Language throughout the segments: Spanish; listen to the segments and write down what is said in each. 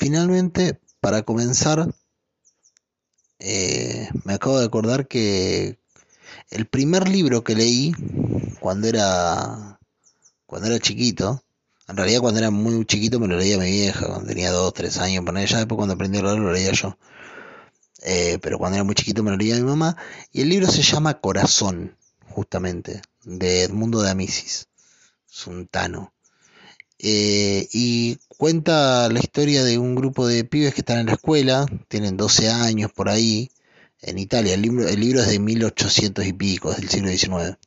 finalmente, para comenzar, eh, me acabo de acordar que el primer libro que leí cuando era cuando era chiquito, en realidad cuando era muy chiquito me lo leía mi vieja, cuando tenía 2, 3 años, por ella después cuando aprendí a leer lo leía yo. Eh, pero cuando era muy chiquito me lo leía mi mamá. Y el libro se llama Corazón, justamente, de Edmundo de Amicis, Suntano. Eh, y cuenta la historia de un grupo de pibes que están en la escuela, tienen 12 años por ahí, en Italia. El libro, el libro es de 1800 y pico, es del siglo XIX.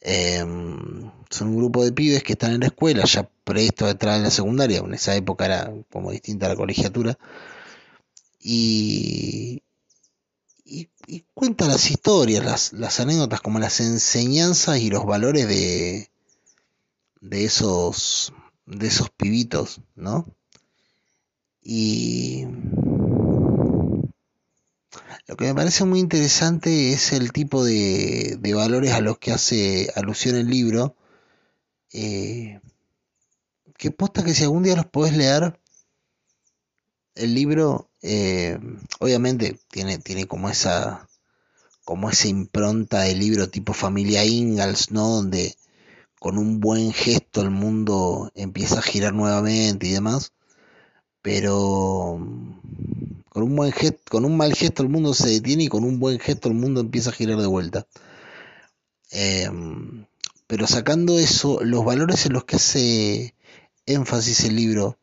Em, son un grupo de pibes que están en la escuela, ya presto a entrar en la secundaria, en esa época era como distinta a la colegiatura, y, y, cuenta las historias, las, las, anécdotas, como las enseñanzas y los valores de, de esos de esos pibitos, ¿no? Y lo que me parece muy interesante es el tipo de, valores a los que hace alusión el libro. Eh, que posta que si algún día los podés leer, el libro eh, obviamente tiene, tiene como esa como esa impronta de libro tipo familia Ingalls, ¿no? Donde con un buen gesto el mundo empieza a girar nuevamente y demás. Pero con un buen gesto, con un mal gesto el mundo se detiene y con un buen gesto el mundo empieza a girar de vuelta. Em, pero sacando eso, los valores en los que hace énfasis el libro,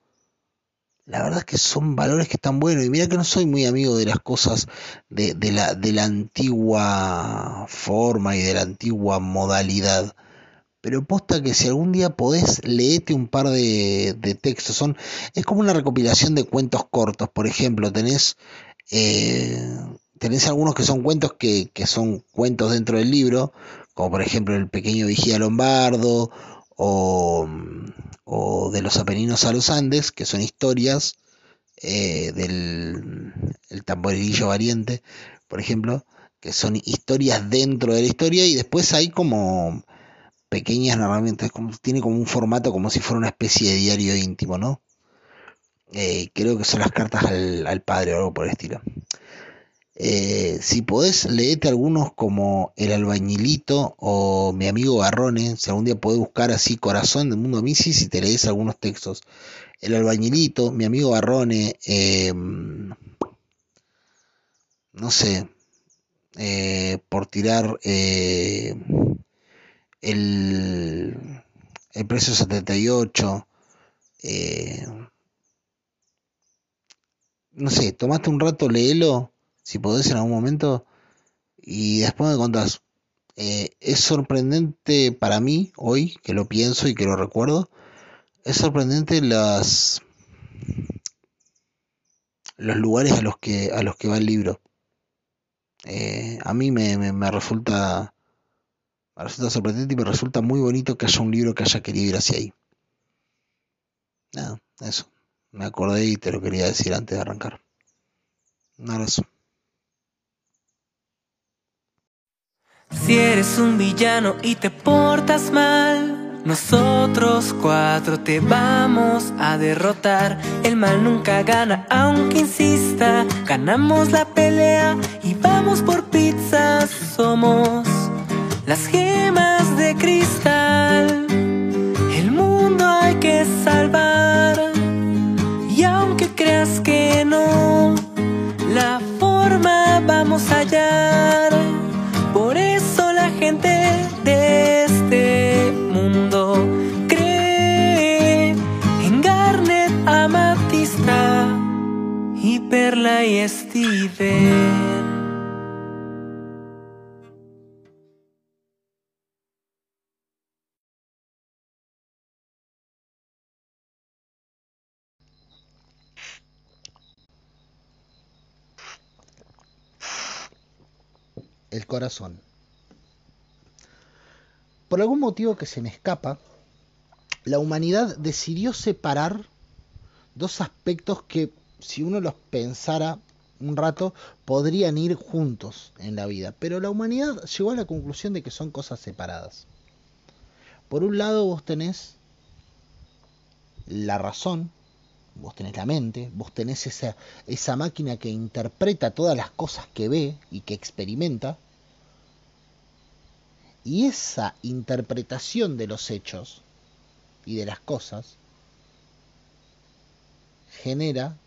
la verdad es que son valores que están buenos. Y mira que no soy muy amigo de las cosas de, la, de la antigua forma y de la antigua modalidad pero posta que si algún día podés, leete un par de, textos. Son, es como una recopilación de cuentos cortos. Por ejemplo, tenés, eh, tenés algunos que son cuentos que, que, son cuentos dentro del libro, como por ejemplo El pequeño vigía lombardo o, o de los Apeninos a los Andes, que son historias eh, del el tamborilillo variante, por ejemplo, que son historias dentro de la historia y después hay como pequeñas normalmente, tiene como un formato como si fuera una especie de diario íntimo, ¿no? Eh, creo que son las cartas al, padre o algo por el estilo. Eh, si podés, leete algunos como El Albañilito o Mi amigo Garrone. Si algún día podés buscar así Corazón del Mundo Misis y te lees algunos textos. El Albañilito, Mi amigo Garrone, em, no sé, eh, por tirar el, el precio 78, eh, no sé, tomaste un rato, léelo, si podés en algún momento, y después me contás. Eh, es sorprendente para mí hoy, que lo pienso y que lo recuerdo, es sorprendente las los lugares a los que a los que va el libro. Eh, a mí me, me resulta me resulta sorprendente y me resulta muy bonito que haya un libro que haya querido ir hacia ahí. Nada, eso. Me acordé y te lo quería decir antes de arrancar. Un abrazo. Si eres un villano y te portas mal, nosotros cuatro te vamos a derrotar. El mal nunca gana, aunque insista. Ganamos la pelea y vamos por pizzas. Somos las gemas de cristal. Por algún motivo que se me escapa, la humanidad decidió separar dos aspectos que, si uno los pensara un rato, podrían ir juntos en la vida. Pero la humanidad llegó a la conclusión de que son cosas separadas. Por un lado vos tenés la razón vos tenés la mente, vos tenés esa máquina que interpreta todas las cosas que ve y que experimenta, y esa interpretación de los hechos y de las cosas genera,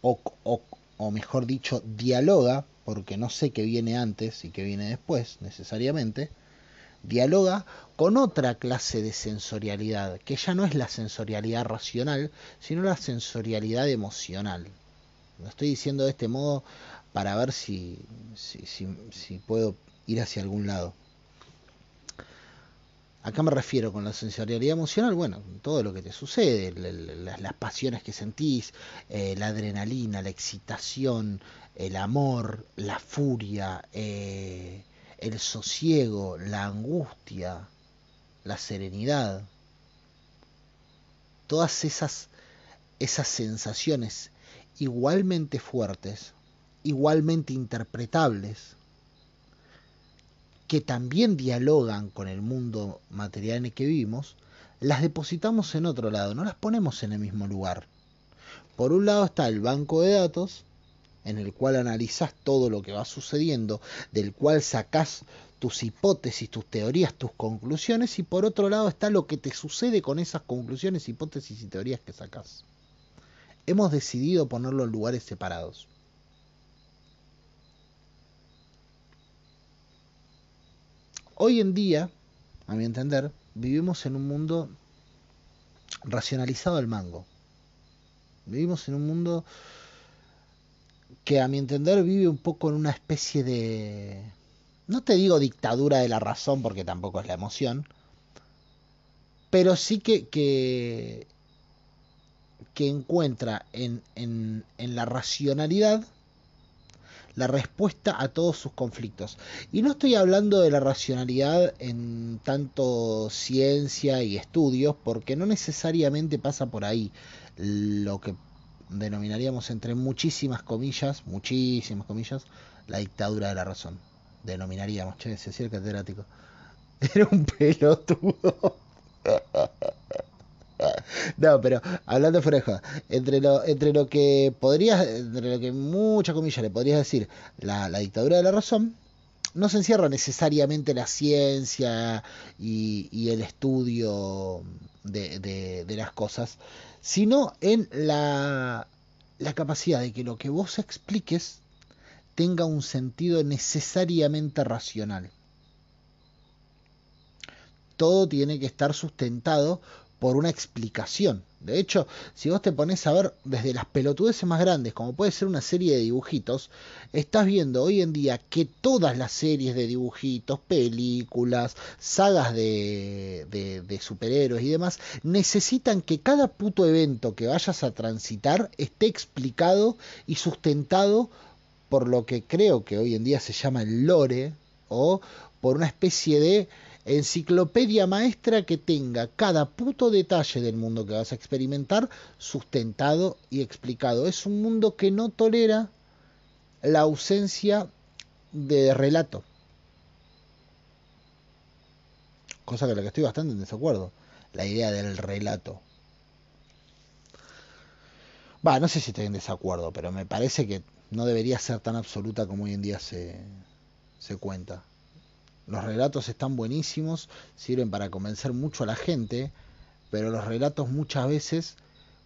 o, o, o mejor dicho, dialoga, porque no sé qué viene antes y qué viene después necesariamente, dialoga con otra clase de sensorialidad, que ya no es la sensorialidad racional, sino la sensorialidad emocional. Lo estoy diciendo de este modo para ver si, si, si, si puedo ir hacia algún lado. ¿A qué me refiero con la sensorialidad emocional? Bueno, todo lo que te sucede, las, pasiones que sentís, eh, la adrenalina, la excitación, el amor, la furia, eh, el sosiego, la angustia, la serenidad. Todas esas, esas sensaciones igualmente fuertes, igualmente interpretables, que también dialogan con el mundo material en el que vivimos, las depositamos en otro lado, no las ponemos en el mismo lugar. Por un lado está el banco de datos, en el cual analizás todo lo que va sucediendo, del cual sacás tus hipótesis, tus teorías, tus conclusiones, y por otro lado está lo que te sucede con esas conclusiones, hipótesis y teorías que sacás. Hemos decidido ponerlo en lugares separados. Hoy en día, a mi entender, vivimos en un mundo racionalizado al mango. Vivimos en un mundo que a mi entender vive un poco en una especie de... No te digo dictadura de la razón porque tampoco es la emoción, pero sí que, que, que encuentra en, en, en la racionalidad la respuesta a todos sus conflictos. Y no estoy hablando de la racionalidad en tanto ciencia y estudios, porque no necesariamente pasa por ahí lo que denominaríamos entre muchísimas comillas, muchísimas comillas, la dictadura de la razón. Denominaríamos, che, se el catedrático. Era un pelotudo. No, pero hablando fuera de entre lo, entre lo que podrías, entre lo que muchas comillas le podrías decir la, la dictadura de la razón, no se encierra necesariamente la ciencia y, y el estudio de, de, de, las cosas, sino en la, la capacidad de que lo que vos expliques tenga un sentido necesariamente racional. Todo tiene que estar sustentado por una explicación. De hecho, si vos te pones a ver desde las pelotudeces más grandes, como puede ser una serie de dibujitos, estás viendo hoy en día que todas las series de dibujitos, películas, sagas de, de, de superhéroes y demás, necesitan que cada puto evento que vayas a transitar esté explicado y sustentado por lo que creo que hoy en día se llama el lore o por una especie de enciclopedia maestra que tenga cada puto detalle del mundo que vas a experimentar sustentado y explicado. Es un mundo que no tolera la ausencia de relato. Cosa con la que estoy bastante en desacuerdo. La idea del relato. Va, no sé si estoy en desacuerdo, pero me parece que no debería ser tan absoluta como hoy en día se, se cuenta. Los relatos están buenísimos, sirven para convencer mucho a la gente, pero los relatos muchas veces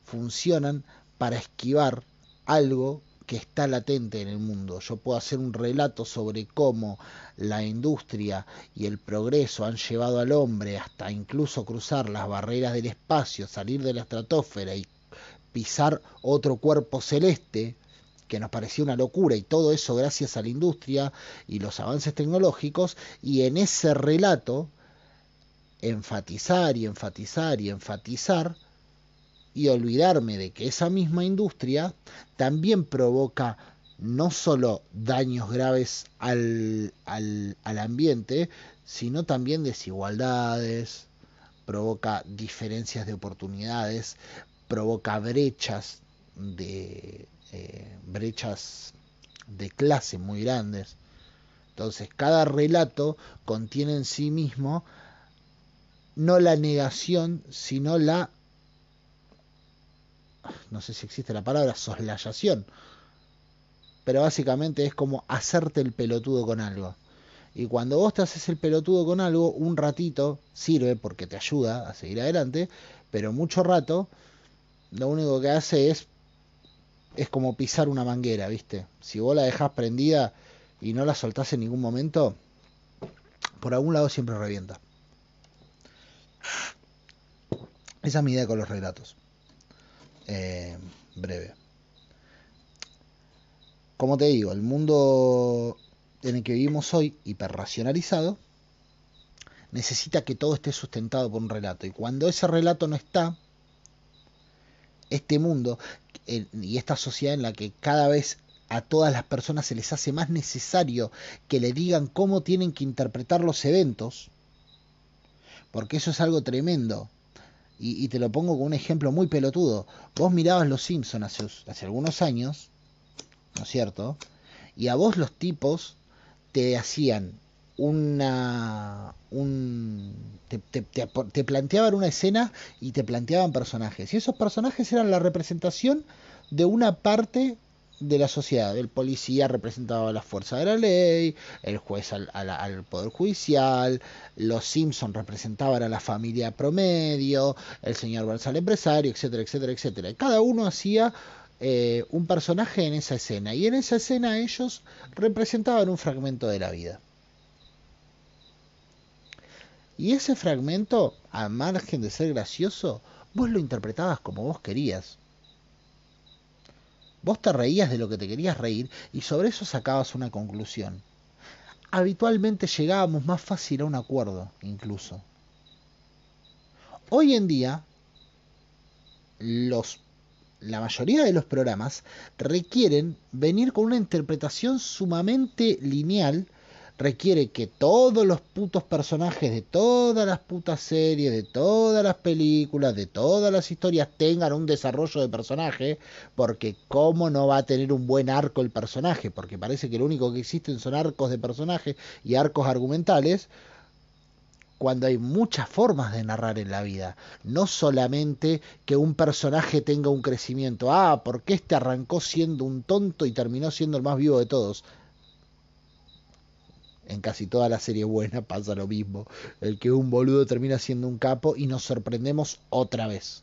funcionan para esquivar algo que está latente en el mundo. Yo puedo hacer un relato sobre cómo la industria y el progreso han llevado al hombre hasta incluso cruzar las barreras del espacio, salir de la estratosfera y pisar otro cuerpo celeste, que nos parecía una locura y todo eso gracias a la industria y los avances tecnológicos y en ese relato enfatizar y enfatizar y enfatizar y olvidarme de que esa misma industria también provoca no solo daños graves al, al, al ambiente, sino también desigualdades, provoca diferencias de oportunidades, provoca brechas de, eh, brechas de clase muy grandes. Entonces, cada relato contiene en sí mismo no la negación, sino la no sé si existe la palabra, soslayación. Pero básicamente es como hacerte el pelotudo con algo. Y cuando vos te haces el pelotudo con algo, un ratito sirve porque te ayuda a seguir adelante, pero mucho rato lo único que hace es es como pisar una manguera, ¿viste? Si vos la dejás prendida y no la soltás en ningún momento, por algún lado siempre revienta. Esa es mi idea con los relatos. Eh, breve. Como te digo, el mundo en el que vivimos hoy, hiperracionalizado, necesita que todo esté sustentado por un relato. Y cuando ese relato no está, este mundo y esta sociedad en la que cada vez a todas las personas se les hace más necesario que le digan cómo tienen que interpretar los eventos, porque eso es algo tremendo. Y, te lo pongo con un ejemplo muy pelotudo. Vos mirabas Los Simpsons hace, hace algunos años, ¿no es cierto? Y a vos los tipos te hacían una un te, te, planteaban una escena y te planteaban personajes. Y esos personajes eran la representación de una parte de la sociedad. El policía representaba a la fuerza de la ley el juez al, al, poder judicial los Simpson representaban a la familia promedio el señor Burns al empresario etcétera etcétera etcétera. Y cada uno hacía eh, un personaje en esa escena. Y en esa escena ellos representaban un fragmento de la vida y ese fragmento, a margen de ser gracioso, vos lo interpretabas como vos querías. Vos te reías de lo que te querías reír y sobre eso sacabas una conclusión. Habitualmente llegábamos más fácil a un acuerdo, incluso. Hoy en día, los, la mayoría de los programas requieren venir con una interpretación sumamente lineal requiere que todos los putos personajes de todas las putas series, de todas las películas, de todas las historias tengan un desarrollo de personaje, porque cómo no va a tener un buen arco el personaje, porque parece que lo único que existen son arcos de personaje y arcos argumentales, cuando hay muchas formas de narrar en la vida. No solamente que un personaje tenga un crecimiento. Ah, porque este arrancó siendo un tonto y terminó siendo el más vivo de todos en casi toda la serie buena pasa lo mismo. El que un boludo termina siendo un capo y nos sorprendemos otra vez.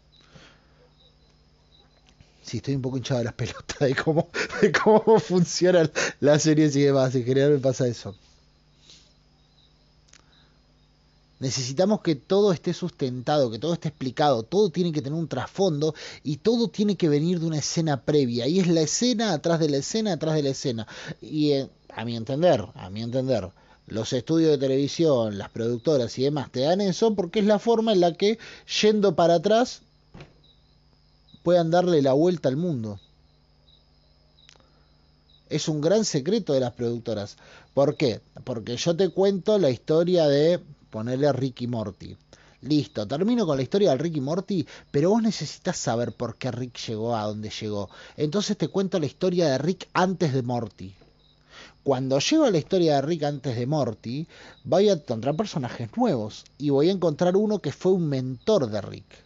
Sí, estoy un poco hinchado de las pelotas de cómo, de cómo funcionan las series y demás. En general me pasa eso. Necesitamos que todo esté sustentado, que todo esté explicado, todo tiene que tener un trasfondo y todo tiene que venir de una escena previa. Y es la escena atrás de la escena, atrás de la escena. Y eh, a mi entender, a mi entender, los estudios de televisión, las productoras y demás te dan eso porque es la forma en la que, yendo para atrás, puedan darle la vuelta al mundo. Es un gran secreto de las productoras. ¿Por qué? Porque yo te cuento la historia de ponerle Ricky Morty. Listo, termino con la historia de Ricky Morty, pero vos necesitas saber por qué Rick llegó a donde llegó. Entonces te cuento la historia de Rick antes de Morty. Cuando llego a la historia de Rick antes de Morty, voy a encontrar personajes nuevos y voy a encontrar uno que fue un mentor de Rick.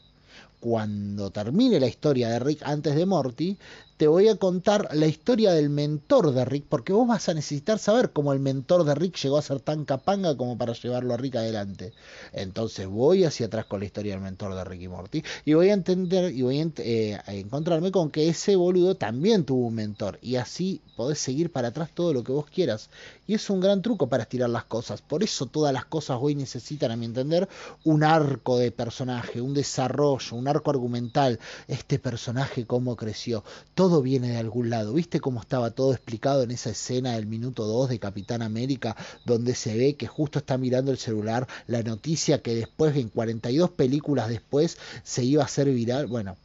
Cuando termine la historia de Rick antes de Morty, te voy a contar la historia del mentor de Rick, porque vos vas a necesitar saber cómo el mentor de Rick llegó a ser tan capanga como para llevarlo a Rick adelante. Entonces voy hacia atrás con la historia del mentor de Rick y Morty y voy a entender y voy a, eh, encontrarme con que ese boludo también tuvo un mentor y así podés seguir para atrás todo lo que vos quieras. Y es un gran truco para estirar las cosas. Por eso todas las cosas hoy necesitan, a mi entender, un arco de personaje, un desarrollo, un arco argumental. Este personaje cómo creció todo viene de algún lado. ¿Viste cómo estaba todo explicado en esa escena del minuto 2 de Capitán América, donde se ve que justo está mirando el celular la noticia que después, en 42 películas después, se iba a hacer viral? Bueno,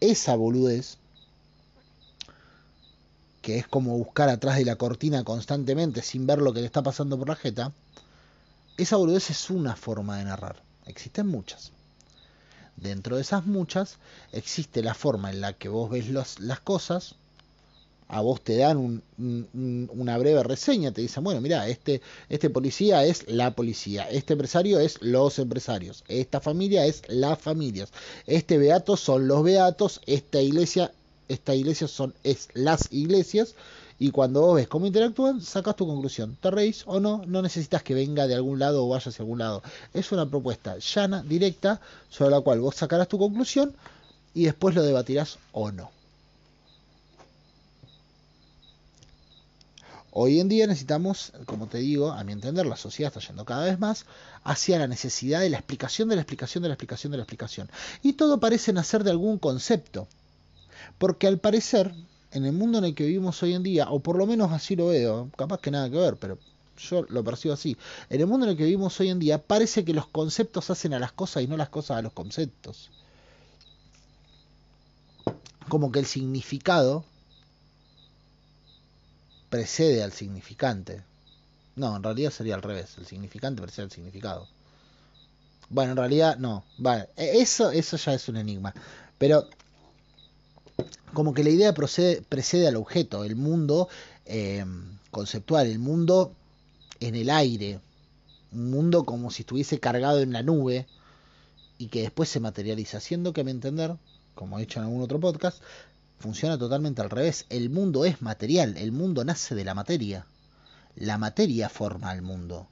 esa boludez que es como buscar atrás de la cortina constantemente sin ver lo que le está pasando por la jeta, esa boludez es una forma de narrar. Existen muchas. Dentro de esas muchas existe la forma en la que vos ves las cosas, a vos te dan una breve reseña, te dicen, bueno, mira, este, este policía es la policía, este empresario es los empresarios, esta familia es las familias, este beato son los beatos, esta iglesia esta iglesia son es las iglesias y cuando vos ves cómo interactúan, sacas tu conclusión. ¿Te reís o no? No necesitas que venga de algún lado o vaya hacia algún lado. Es una propuesta llana, directa, sobre la cual vos sacarás tu conclusión y después lo debatirás o no. Hoy en día necesitamos, como te digo, a mi entender, la sociedad está yendo cada vez más hacia la necesidad de la explicación de la explicación de la explicación de la explicación. Y todo parece nacer de algún concepto. Porque al parecer, en el mundo en el que vivimos hoy en día, o por lo menos así lo veo, capaz que nada que ver, pero yo lo percibo así, en el mundo en el que vivimos hoy en día parece que los conceptos hacen a las cosas y no las cosas a los conceptos. Como que el significado precede al significante. No, en realidad sería al revés. El significante precede al significado. Bueno, en realidad no. Vale, e, eso, eso ya es un enigma. Pero como que la idea precede al objeto, el mundo em, conceptual, el mundo en el aire, un mundo como si estuviese cargado en la nube y que después se materializa, haciendo que a mi entender, como he dicho en algún otro podcast, funciona totalmente al revés. El mundo es material, el mundo nace de la materia. La materia forma al mundo.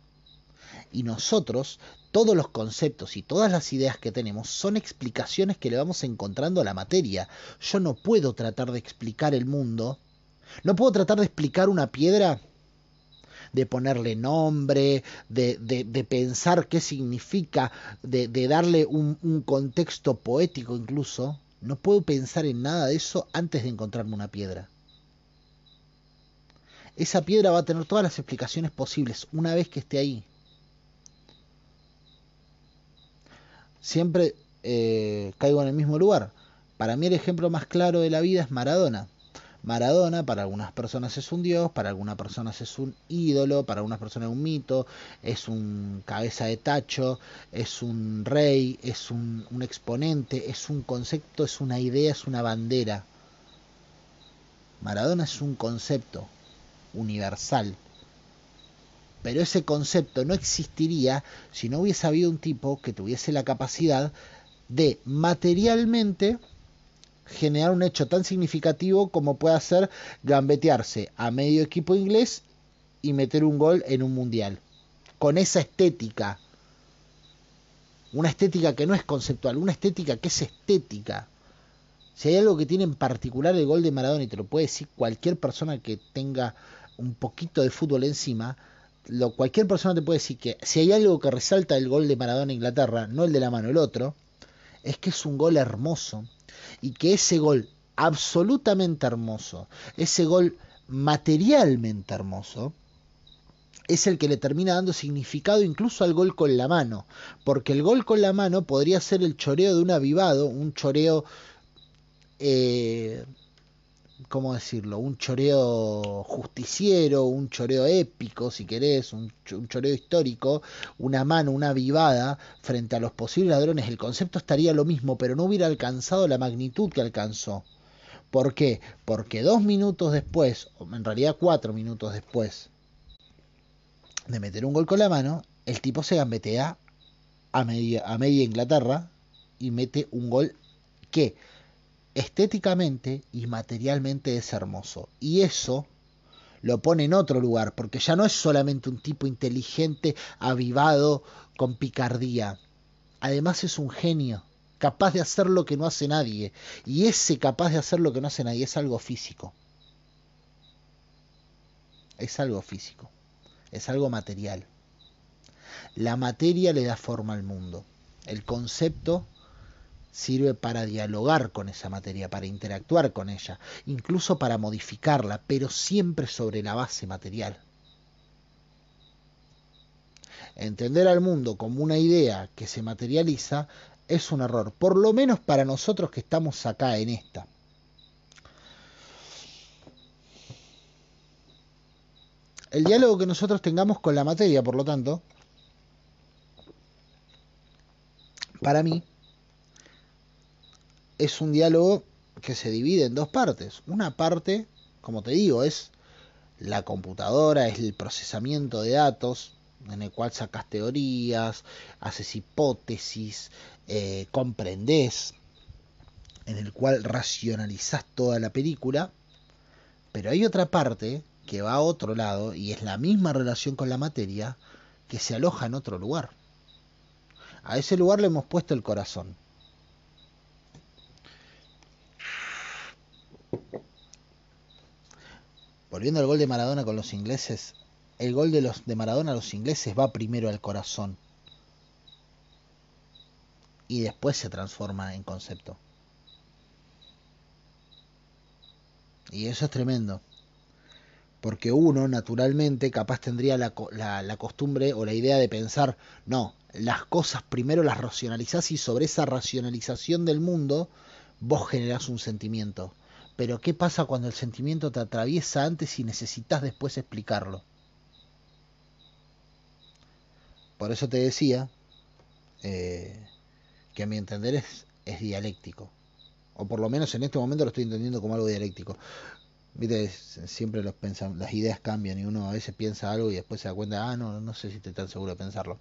Y nosotros, todos los conceptos y todas las ideas que tenemos son explicaciones que le vamos encontrando a la materia. Yo no puedo tratar de explicar el mundo. No puedo tratar de explicar una piedra de ponerle nombre, de, de, pensar qué significa, de, de darle un, un, contexto poético incluso, no puedo pensar en nada de eso antes de encontrarme una piedra. Esa piedra va a tener todas las explicaciones posibles una vez que esté ahí. Siempre eh, caigo en el mismo lugar. Para mí el ejemplo más claro de la vida es Maradona. Maradona para algunas personas es un dios, para algunas personas es un ídolo, para algunas personas es un mito, es un cabeza de tacho, es un rey, es un, un exponente, es un concepto, es una idea, es una bandera. Maradona es un concepto universal. Pero ese concepto no existiría si no hubiese habido un tipo que tuviese la capacidad de materialmente generar un hecho tan significativo como puede ser gambetearse a medio equipo inglés y meter un gol en un mundial. Con esa estética. Una estética que no es conceptual, una estética que es estética. Si hay algo que tiene en particular el gol de Maradona, y te lo puede decir cualquier persona que tenga un poquito de fútbol encima, lo, cualquier persona te puede decir que si hay algo que resalta el gol de Maradona Inglaterra, no el de la mano, el otro, es que es un gol hermoso, y que ese gol absolutamente hermoso, ese gol materialmente hermoso, es el que le termina dando significado incluso al gol con la mano, porque el gol con la mano podría ser el choreo de un avivado, un choreo eh, ¿cómo decirlo? Un choreo justiciero, un choreo épico, si querés, un, choreo histórico, una mano, una vivada frente a los posibles ladrones. El concepto estaría lo mismo, pero no hubiera alcanzado la magnitud que alcanzó. ¿Por qué? Porque dos minutos después, en realidad cuatro minutos después de meter un gol con la mano, el tipo se gambetea a media, a media Inglaterra y mete un gol que estéticamente y materialmente es hermoso. Y eso lo pone en otro lugar, porque ya no es solamente un tipo inteligente, avivado, con picardía. Además es un genio, capaz de hacer lo que no hace nadie. Y ese capaz de hacer lo que no hace nadie es algo físico. Es algo físico. Es algo material. La materia le da forma al mundo. El concepto sirve para dialogar con esa materia, para interactuar con ella, incluso para modificarla, pero siempre sobre la base material. Entender al mundo como una idea que se materializa es un error, por lo menos para nosotros que estamos acá en esta. El diálogo que nosotros tengamos con la materia, por lo tanto, para mí, es un diálogo que se divide en dos partes. Una parte, como te digo, es la computadora, es el procesamiento de datos, en el cual sacas teorías, haces hipótesis, eh, comprendes. en el cual racionalizás toda la película, pero hay otra parte que va a otro lado y es la misma relación con la materia que se aloja en otro lugar. A ese lugar le hemos puesto el corazón. Volviendo al gol de Maradona con los ingleses, el gol de los de Maradona a los ingleses va primero al corazón y después se transforma en concepto. Y eso es tremendo. Porque uno, naturalmente, capaz tendría la, la, costumbre o la idea de pensar, no, las cosas primero las racionalizás y sobre esa racionalización del mundo vos generás un sentimiento. Pero ¿qué pasa cuando el sentimiento te atraviesa antes y necesitas después explicarlo? Por eso te decía eh, que a mi entender es, dialéctico. O por lo menos en este momento lo estoy entendiendo como algo dialéctico. Viste, siempre los las ideas cambian y uno a veces piensa algo y después se da cuenta, ah, no, no sé si estoy tan seguro de pensarlo.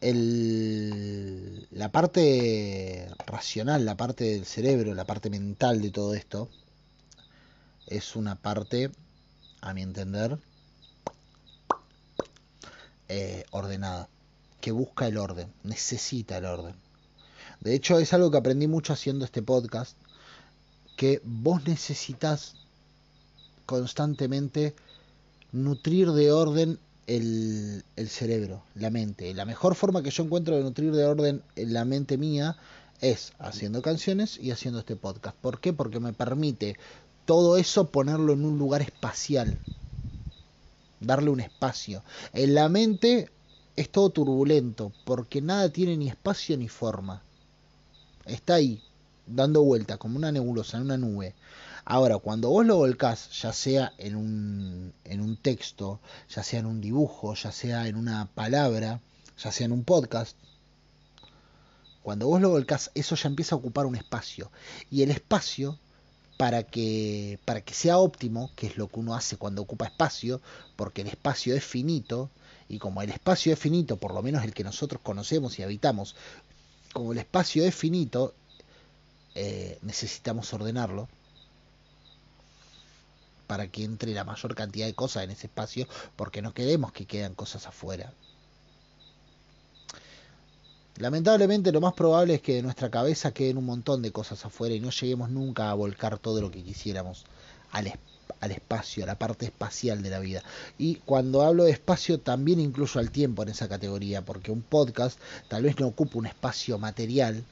La parte racional, la parte del cerebro, la parte mental de todo esto, es una parte, a mi entender, eh, ordenada, que busca el orden, necesita el orden. De hecho, es algo que aprendí mucho haciendo este podcast, que vos necesitas constantemente nutrir de orden el, cerebro, la mente. La mejor forma que yo encuentro de nutrir de orden en la mente mía es haciendo canciones y haciendo este podcast. ¿Por qué? Porque me permite todo eso ponerlo en un lugar espacial darle un espacio. En la mente es todo turbulento, porque nada tiene ni espacio ni forma. Está ahí, dando vueltas, como una nebulosa, en una nube. Ahora, cuando vos lo volcás, ya sea en un, en un texto, ya sea en un dibujo, ya sea en una palabra, ya sea en un podcast, cuando vos lo volcás, eso ya empieza a ocupar un espacio. Y el espacio para que, para que sea óptimo, que es lo que uno hace cuando ocupa espacio, porque el espacio es finito, y como el espacio es finito, por lo menos el que nosotros conocemos y habitamos, como el espacio es finito, eh, necesitamos ordenarlo para que entre la mayor cantidad de cosas en ese espacio, porque no queremos que quedan cosas afuera. Lamentablemente lo más probable es que de nuestra cabeza queden un montón de cosas afuera y no lleguemos nunca a volcar todo lo que quisiéramos al, al espacio, a la parte espacial de la vida. Y cuando hablo de espacio también incluyo al tiempo en esa categoría, porque un podcast tal vez no ocupa un espacio material,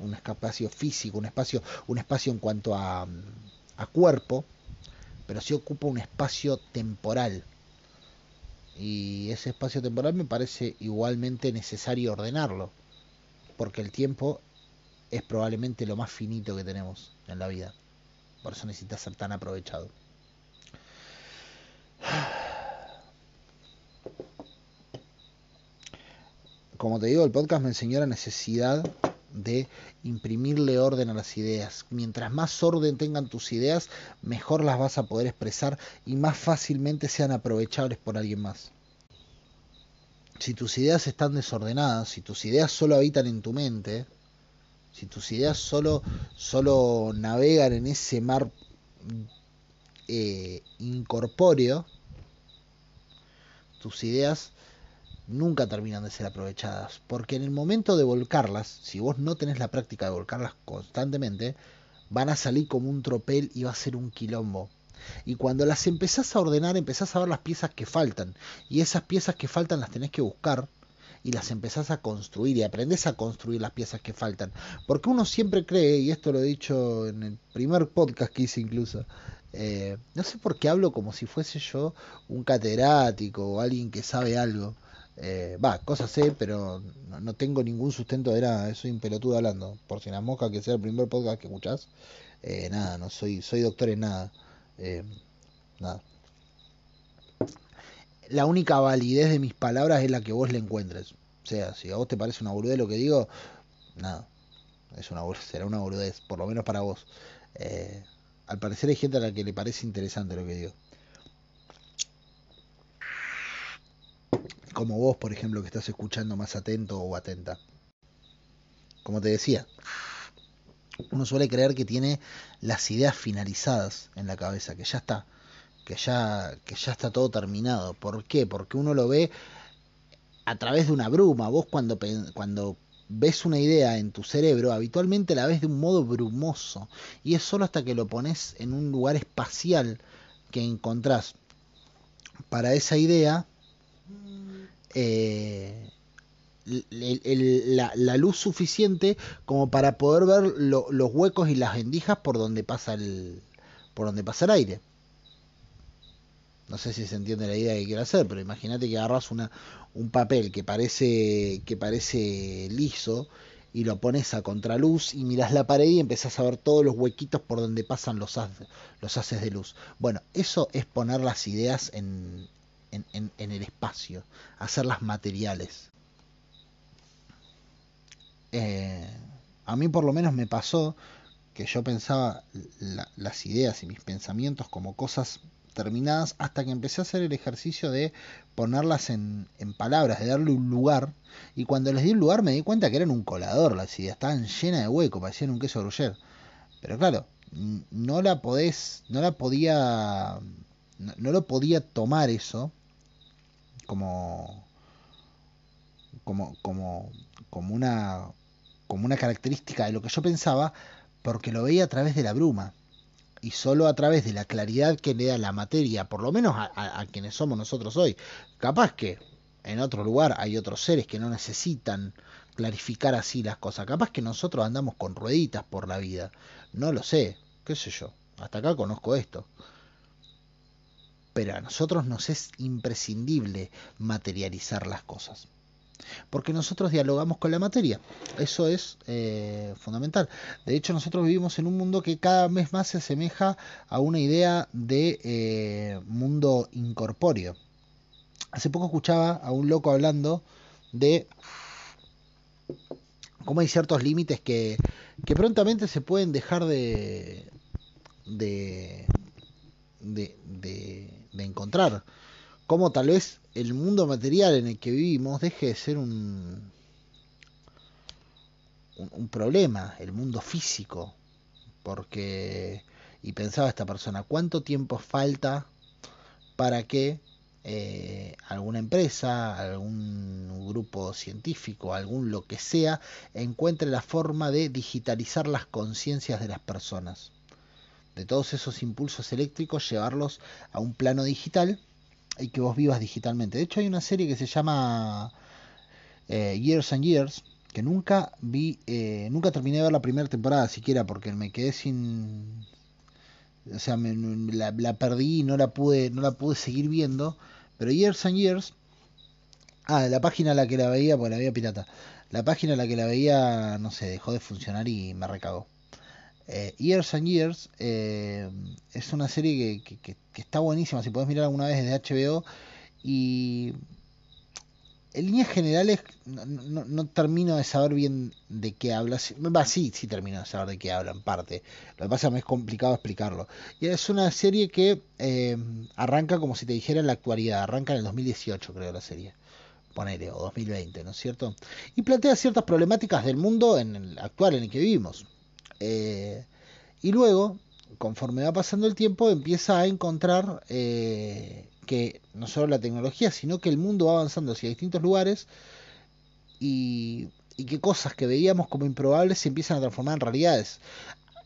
un espacio físico, un espacio, un espacio en cuanto a, a cuerpo, pero sí ocupa un espacio temporal y ese espacio temporal me parece igualmente necesario ordenarlo, porque el tiempo es probablemente lo más finito que tenemos en la vida. Por eso necesita ser tan aprovechado. Como te digo, el podcast me enseñó la necesidad de imprimirle orden a las ideas. Mientras más orden tengan tus ideas, mejor las vas a poder expresar y más fácilmente sean aprovechables por alguien más. Si tus ideas están desordenadas, si tus ideas solo habitan en tu mente, si tus ideas solo, solo navegan en ese mar eh, incorpóreo, tus ideas nunca terminan de ser aprovechadas. Porque en el momento de volcarlas, si vos no tenés la práctica de volcarlas constantemente, van a salir como un tropel y va a ser un quilombo. Y cuando las empezás a ordenar, empezás a ver las piezas que faltan. Y esas piezas que faltan las tenés que buscar y las empezás a construir y aprendes a construir las piezas que faltan. Porque uno siempre cree, y esto lo he dicho en el primer podcast que hice incluso, eh, no sé por qué hablo como si fuese yo un catedrático o alguien que sabe algo. Eh, va, cosas sé, pero no, tengo ningún sustento de nada, soy un pelotudo hablando. Por si la mosca que sea el primer podcast que escuchás, eh, nada, no soy, soy doctor en nada. Eh, nada. La única validez de mis palabras es la que vos le encuentres. O sea, si a vos te parece una boludez lo que digo, nada. Es una será una boludez, por lo menos para vos. al parecer hay gente a la que le parece interesante lo que digo. Como vos, por ejemplo, que estás escuchando más atento o atenta. como te decía, uno suele creer que tiene las ideas finalizadas en la cabeza, que ya está, que ya, que ya está todo terminado. ¿Por qué? Porque uno lo ve a través de una bruma. Vos cuando, cuando ves una idea en tu cerebro, habitualmente la ves de un modo brumoso. Y es solo hasta que lo pones en un lugar espacial que encontrás para esa idea eh, la, luz suficiente como para poder ver los huecos y las endijas por donde pasa el por donde pasa el aire. No sé si se entiende la idea que quiero hacer, pero imagínate que agarras una, un papel que parece, que parece liso y lo pones a contraluz y miras la pared y empezás a ver todos los huequitos por donde pasan los, los haces de luz. Bueno, eso es poner las ideas en, en, el espacio, hacerlas materiales. Eh, a mí por lo menos me pasó que yo pensaba las ideas y mis pensamientos como cosas terminadas hasta que empecé a hacer el ejercicio de ponerlas en, palabras, de darle un lugar. Y cuando les di un lugar me di cuenta que eran un colador las ideas, estaban llenas de hueco, parecían un queso gruyere. Pero claro, no la podés, no la podía, no, lo podía tomar eso como, como, como, como una, como una característica de lo que yo pensaba, porque lo veía a través de la bruma y solo a través de la claridad que le da la materia, por lo menos a, quienes somos nosotros hoy. Capaz que en otro lugar hay otros seres que no necesitan clarificar así las cosas. Capaz que nosotros andamos con rueditas por la vida. No lo sé, qué sé yo. Hasta acá conozco esto. Pero a nosotros nos es imprescindible materializar las cosas porque nosotros dialogamos con la materia. Eso es eh, fundamental. De hecho, nosotros vivimos en un mundo que cada vez más se asemeja a una idea de eh, mundo incorpóreo. Hace poco escuchaba a un loco hablando de cómo hay ciertos límites que, que prontamente se pueden dejar de, de, de, de encontrar. Como tal vez el mundo material en el que vivimos deje de ser un, un, problema, el mundo físico, porque, y pensaba esta persona, ¿cuánto tiempo falta para que eh, alguna empresa, algún grupo científico, algún lo que sea, encuentre la forma de digitalizar las conciencias de las personas? De todos esos impulsos eléctricos, llevarlos a un plano digital y que vos vivas digitalmente. De hecho, hay una serie que se llama eh, Years and Years, que nunca vi, eh, nunca terminé de ver la primera temporada siquiera, porque me quedé sin, o sea, la, perdí y no la pude, no la pude seguir viendo. Pero Years and Years, ah, la página a la que la veía, pues la veía pirata. La página a la que la veía, no sé, dejó de funcionar y me recagó. Eh, Years and Years eh, es una serie que, está buenísima, si podés mirar alguna vez desde HBO. Y en líneas generales no, termino de saber bien de qué habla. Va, sí, sí termino de saber de qué habla en parte. Lo que pasa es que es complicado explicarlo. Y es una serie que eh, arranca como si te dijera en la actualidad. Arranca en el 2018, creo, la serie. Ponele, o 2020, ¿no es cierto? Y plantea ciertas problemáticas del mundo en el actual en el que vivimos eh, y luego, conforme va pasando el tiempo, empieza a encontrar eh, que no solo la tecnología, sino que el mundo va avanzando hacia distintos lugares y, que cosas que veíamos como improbables se empiezan a transformar en realidades.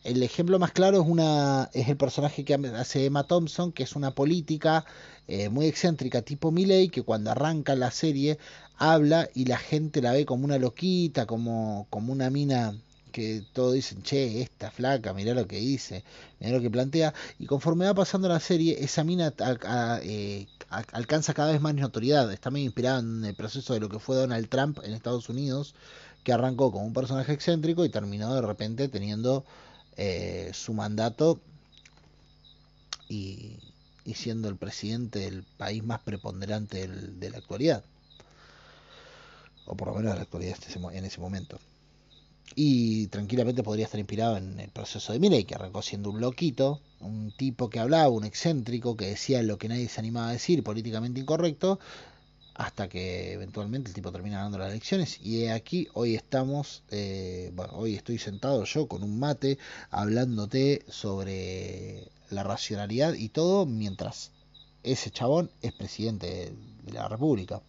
El ejemplo más claro es, una, es el personaje que hace Emma Thompson, que es una política eh, muy excéntrica tipo Milley, que cuando arranca la serie habla y la gente la ve como una loquita, como, como una mina que todos dicen, che, esta flaca, mirá lo que dice, mirá lo que plantea, y conforme va pasando la serie, esa mina eh, alcanza cada vez más notoriedad, está muy inspirada en el proceso de lo que fue Donald Trump en Estados Unidos, que arrancó como un personaje excéntrico y terminó de repente teniendo eh, su mandato y, siendo el presidente del país más preponderante de la actualidad, o por lo menos de la actualidad en ese momento y tranquilamente podría estar inspirado en el proceso de Milley, que arrancó siendo un loquito, un tipo que hablaba, un excéntrico, que decía lo que nadie se animaba a decir, políticamente incorrecto, hasta que eventualmente el tipo termina ganando las elecciones y aquí hoy estamos, eh, bueno, hoy estoy sentado yo con un mate hablándote sobre la racionalidad y todo mientras ese chabón es presidente de la República.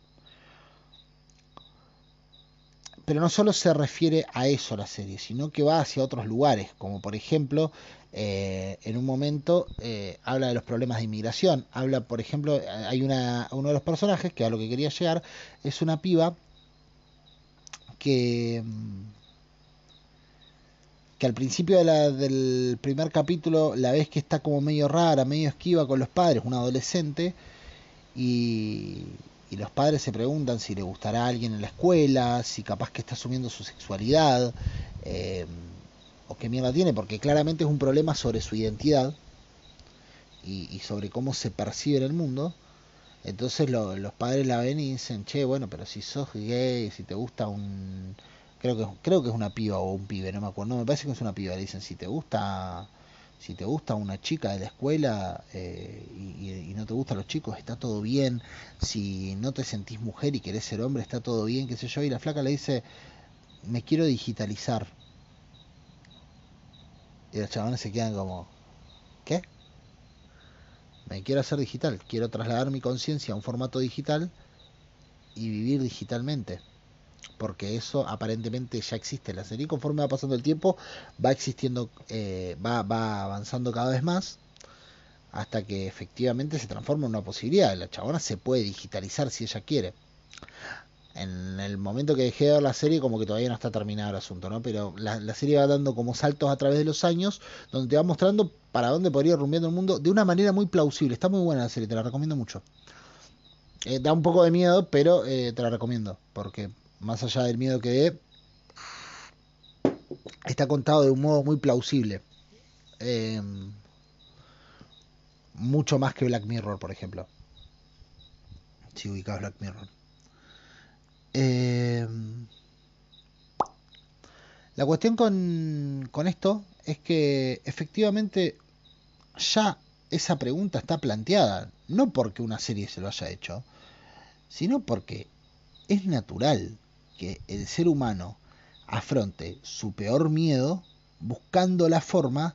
Pero no solo se refiere a eso la serie, sino que va hacia otros lugares, como por ejemplo, eh, en un momento eh, habla de los problemas de inmigración, habla, por ejemplo, hay una, uno de los personajes, que a lo que quería llegar, es una piba que que al principio de la, del primer capítulo la ves que está como medio rara, medio esquiva con los padres, un adolescente, y, y los padres se preguntan si le gustará a alguien en la escuela, si capaz que está asumiendo su sexualidad, eh, o qué mierda tiene, porque claramente es un problema sobre su identidad y, sobre cómo se percibe en el mundo. Entonces lo, los padres la ven y dicen, che, bueno, pero si sos gay, si te gusta un creo que creo que es una piba o un pibe, no me acuerdo, no, me parece que es una piba, le dicen si te gusta si te gusta una chica de la escuela eh, y, y, no te gustan los chicos, está todo bien. Si no te sentís mujer y querés ser hombre, está todo bien, qué sé yo. Y la flaca le dice, me quiero digitalizar. Y los chavales se quedan como, ¿qué? Me quiero hacer digital, quiero trasladar mi conciencia a un formato digital y vivir digitalmente porque eso aparentemente ya existe la serie. Conforme va pasando el tiempo, va existiendo, eh, va, va avanzando cada vez más hasta que efectivamente se transforma en una posibilidad. La chabona se puede digitalizar si ella quiere. En el momento que dejé de ver la serie, como que todavía no está terminado el asunto, ¿no? Pero la, la serie va dando como saltos a través de los años, donde te va mostrando para dónde podría ir rumbeando el mundo de una manera muy plausible. Está muy buena la serie, te la recomiendo mucho. Eh, da un poco de miedo, pero eh, te la recomiendo, porque más allá del miedo que dé, está contado de un modo muy plausible. Eh, mucho más que Black Mirror, por ejemplo. Si ubicas Black Mirror. Eh, la cuestión con, con esto es que efectivamente ya esa pregunta está planteada, no porque una serie se lo haya hecho, sino porque es natural que el ser humano afronte su peor miedo buscando la forma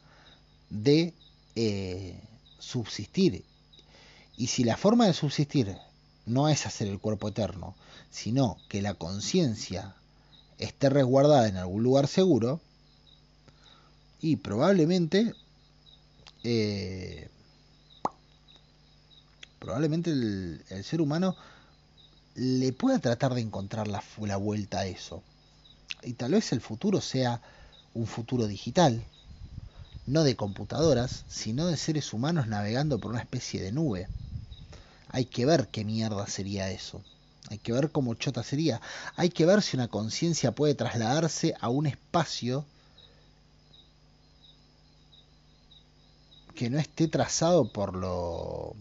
de eh, subsistir. Y si la forma de subsistir no es hacer el cuerpo eterno, sino que la conciencia esté resguardada en algún lugar seguro, y probablemente eh, probablemente el, el ser humano le pueda tratar de encontrar la, la, vuelta a eso. Y tal vez el futuro sea un futuro digital, no de computadoras, sino de seres humanos navegando por una especie de nube. Hay que ver qué mierda sería eso. Hay que ver cómo chota sería. Hay que ver si una conciencia puede trasladarse a un espacio que no esté trazado por lo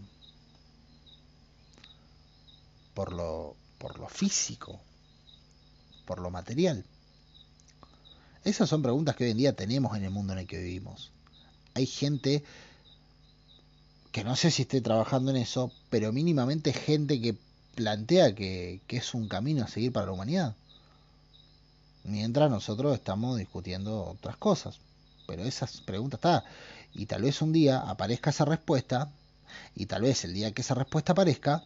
por lo, por lo físico, por lo material? Esas son preguntas que hoy en día tenemos en el mundo en el que vivimos. Hay gente que no sé si esté trabajando en eso, pero mínimamente gente que plantea que, que es un camino a seguir para la humanidad. Mientras nosotros estamos discutiendo otras cosas. Pero esas preguntas está. Y tal vez un día aparezca esa respuesta. Y tal vez el día que esa respuesta aparezca,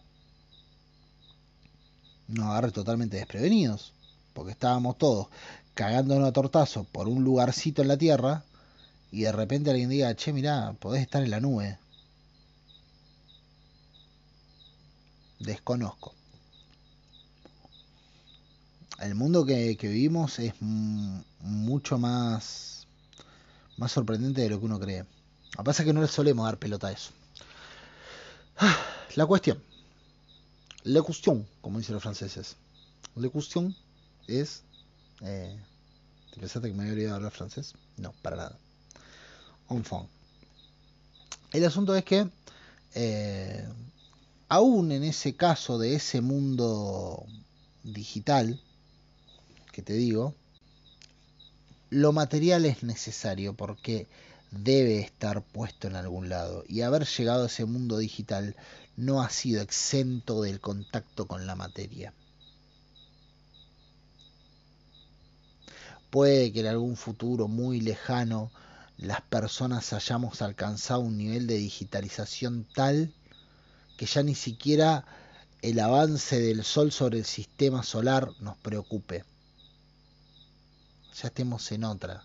nos agarre totalmente desprevenidos, porque estábamos todos cagándonos a tortazo por un lugarcito en la tierra y de repente alguien diga, che, mirá, podés estar en la nube. Desconozco. El mundo que, vivimos es mucho más, más sorprendente de lo que uno cree. Lo que pasa es que no le solemos dar pelota a eso. La cuestión. La cuestión, como dicen los franceses. La cuestión es... Eh, ¿Te pensaste que me había olvidado hablar francés? No, para nada. Enfant. El asunto es que, eh, aún en ese caso de ese mundo digital, que te digo, lo material es necesario porque debe estar puesto en algún lado. Y haber llegado a ese mundo digital no ha sido exento del contacto con la materia. Puede que en algún futuro muy lejano las personas hayamos alcanzado un nivel de digitalización tal que ya ni siquiera el avance del Sol sobre el sistema solar nos preocupe. Ya estemos en otra.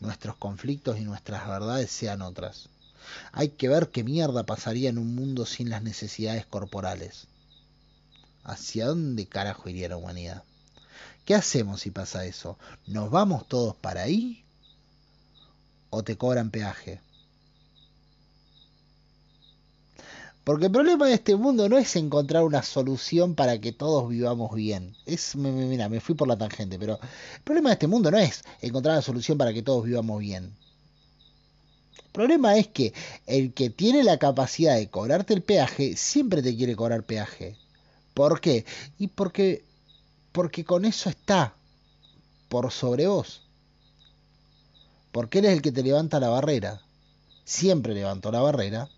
Nuestros conflictos y nuestras verdades sean otras. Hay que ver qué mierda pasaría en un mundo sin las necesidades corporales. ¿Hacia dónde carajo iría la humanidad? ¿Qué hacemos si pasa eso? ¿Nos vamos todos para ahí? ¿O te cobran peaje? Porque el problema de este mundo no es encontrar una solución para que todos vivamos bien. Es, mira, me fui por la tangente, pero el problema de este mundo no es encontrar una solución para que todos vivamos bien. El problema es que el que tiene la capacidad de cobrarte el peaje siempre te quiere cobrar peaje. ¿Por qué? Y porque, porque con eso está por sobre vos. Porque él es el que te levanta la barrera. Siempre levantó la barrera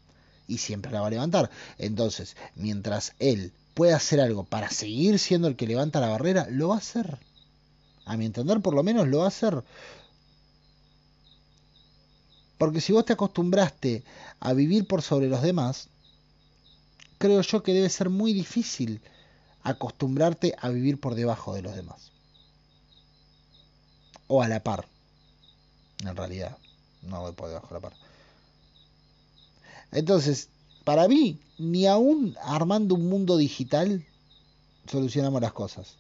y siempre la va a levantar. Entonces, mientras él pueda hacer algo para seguir siendo el que levanta la barrera, lo va a hacer. A mi entender, por lo menos lo va a hacer. Porque si vos te acostumbraste a vivir por sobre los demás, creo yo que debe ser muy difícil acostumbrarte a vivir por debajo de los demás. O a la par, en realidad. No voy por debajo de la par. Entonces, para mí, ni aún armando un mundo digital solucionamos las cosas.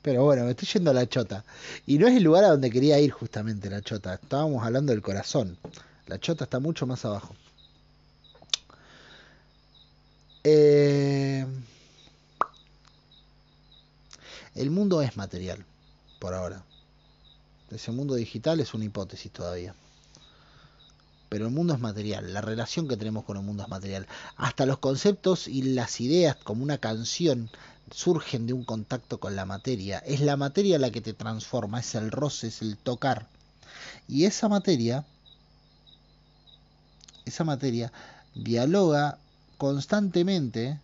Pero bueno, me estoy yendo a la chota. Y no es el lugar a donde quería ir justamente la chota. Estábamos hablando del corazón. La chota está mucho más abajo. Eh, el mundo es material, por ahora. Ese mundo digital es una hipótesis todavía. Pero el mundo es material, la relación que tenemos con el mundo es material. Hasta los conceptos y las ideas como una canción surgen de un contacto con la materia. Es la materia la que te transforma, es el roce, es el tocar. Y esa materia, esa materia dialoga constantemente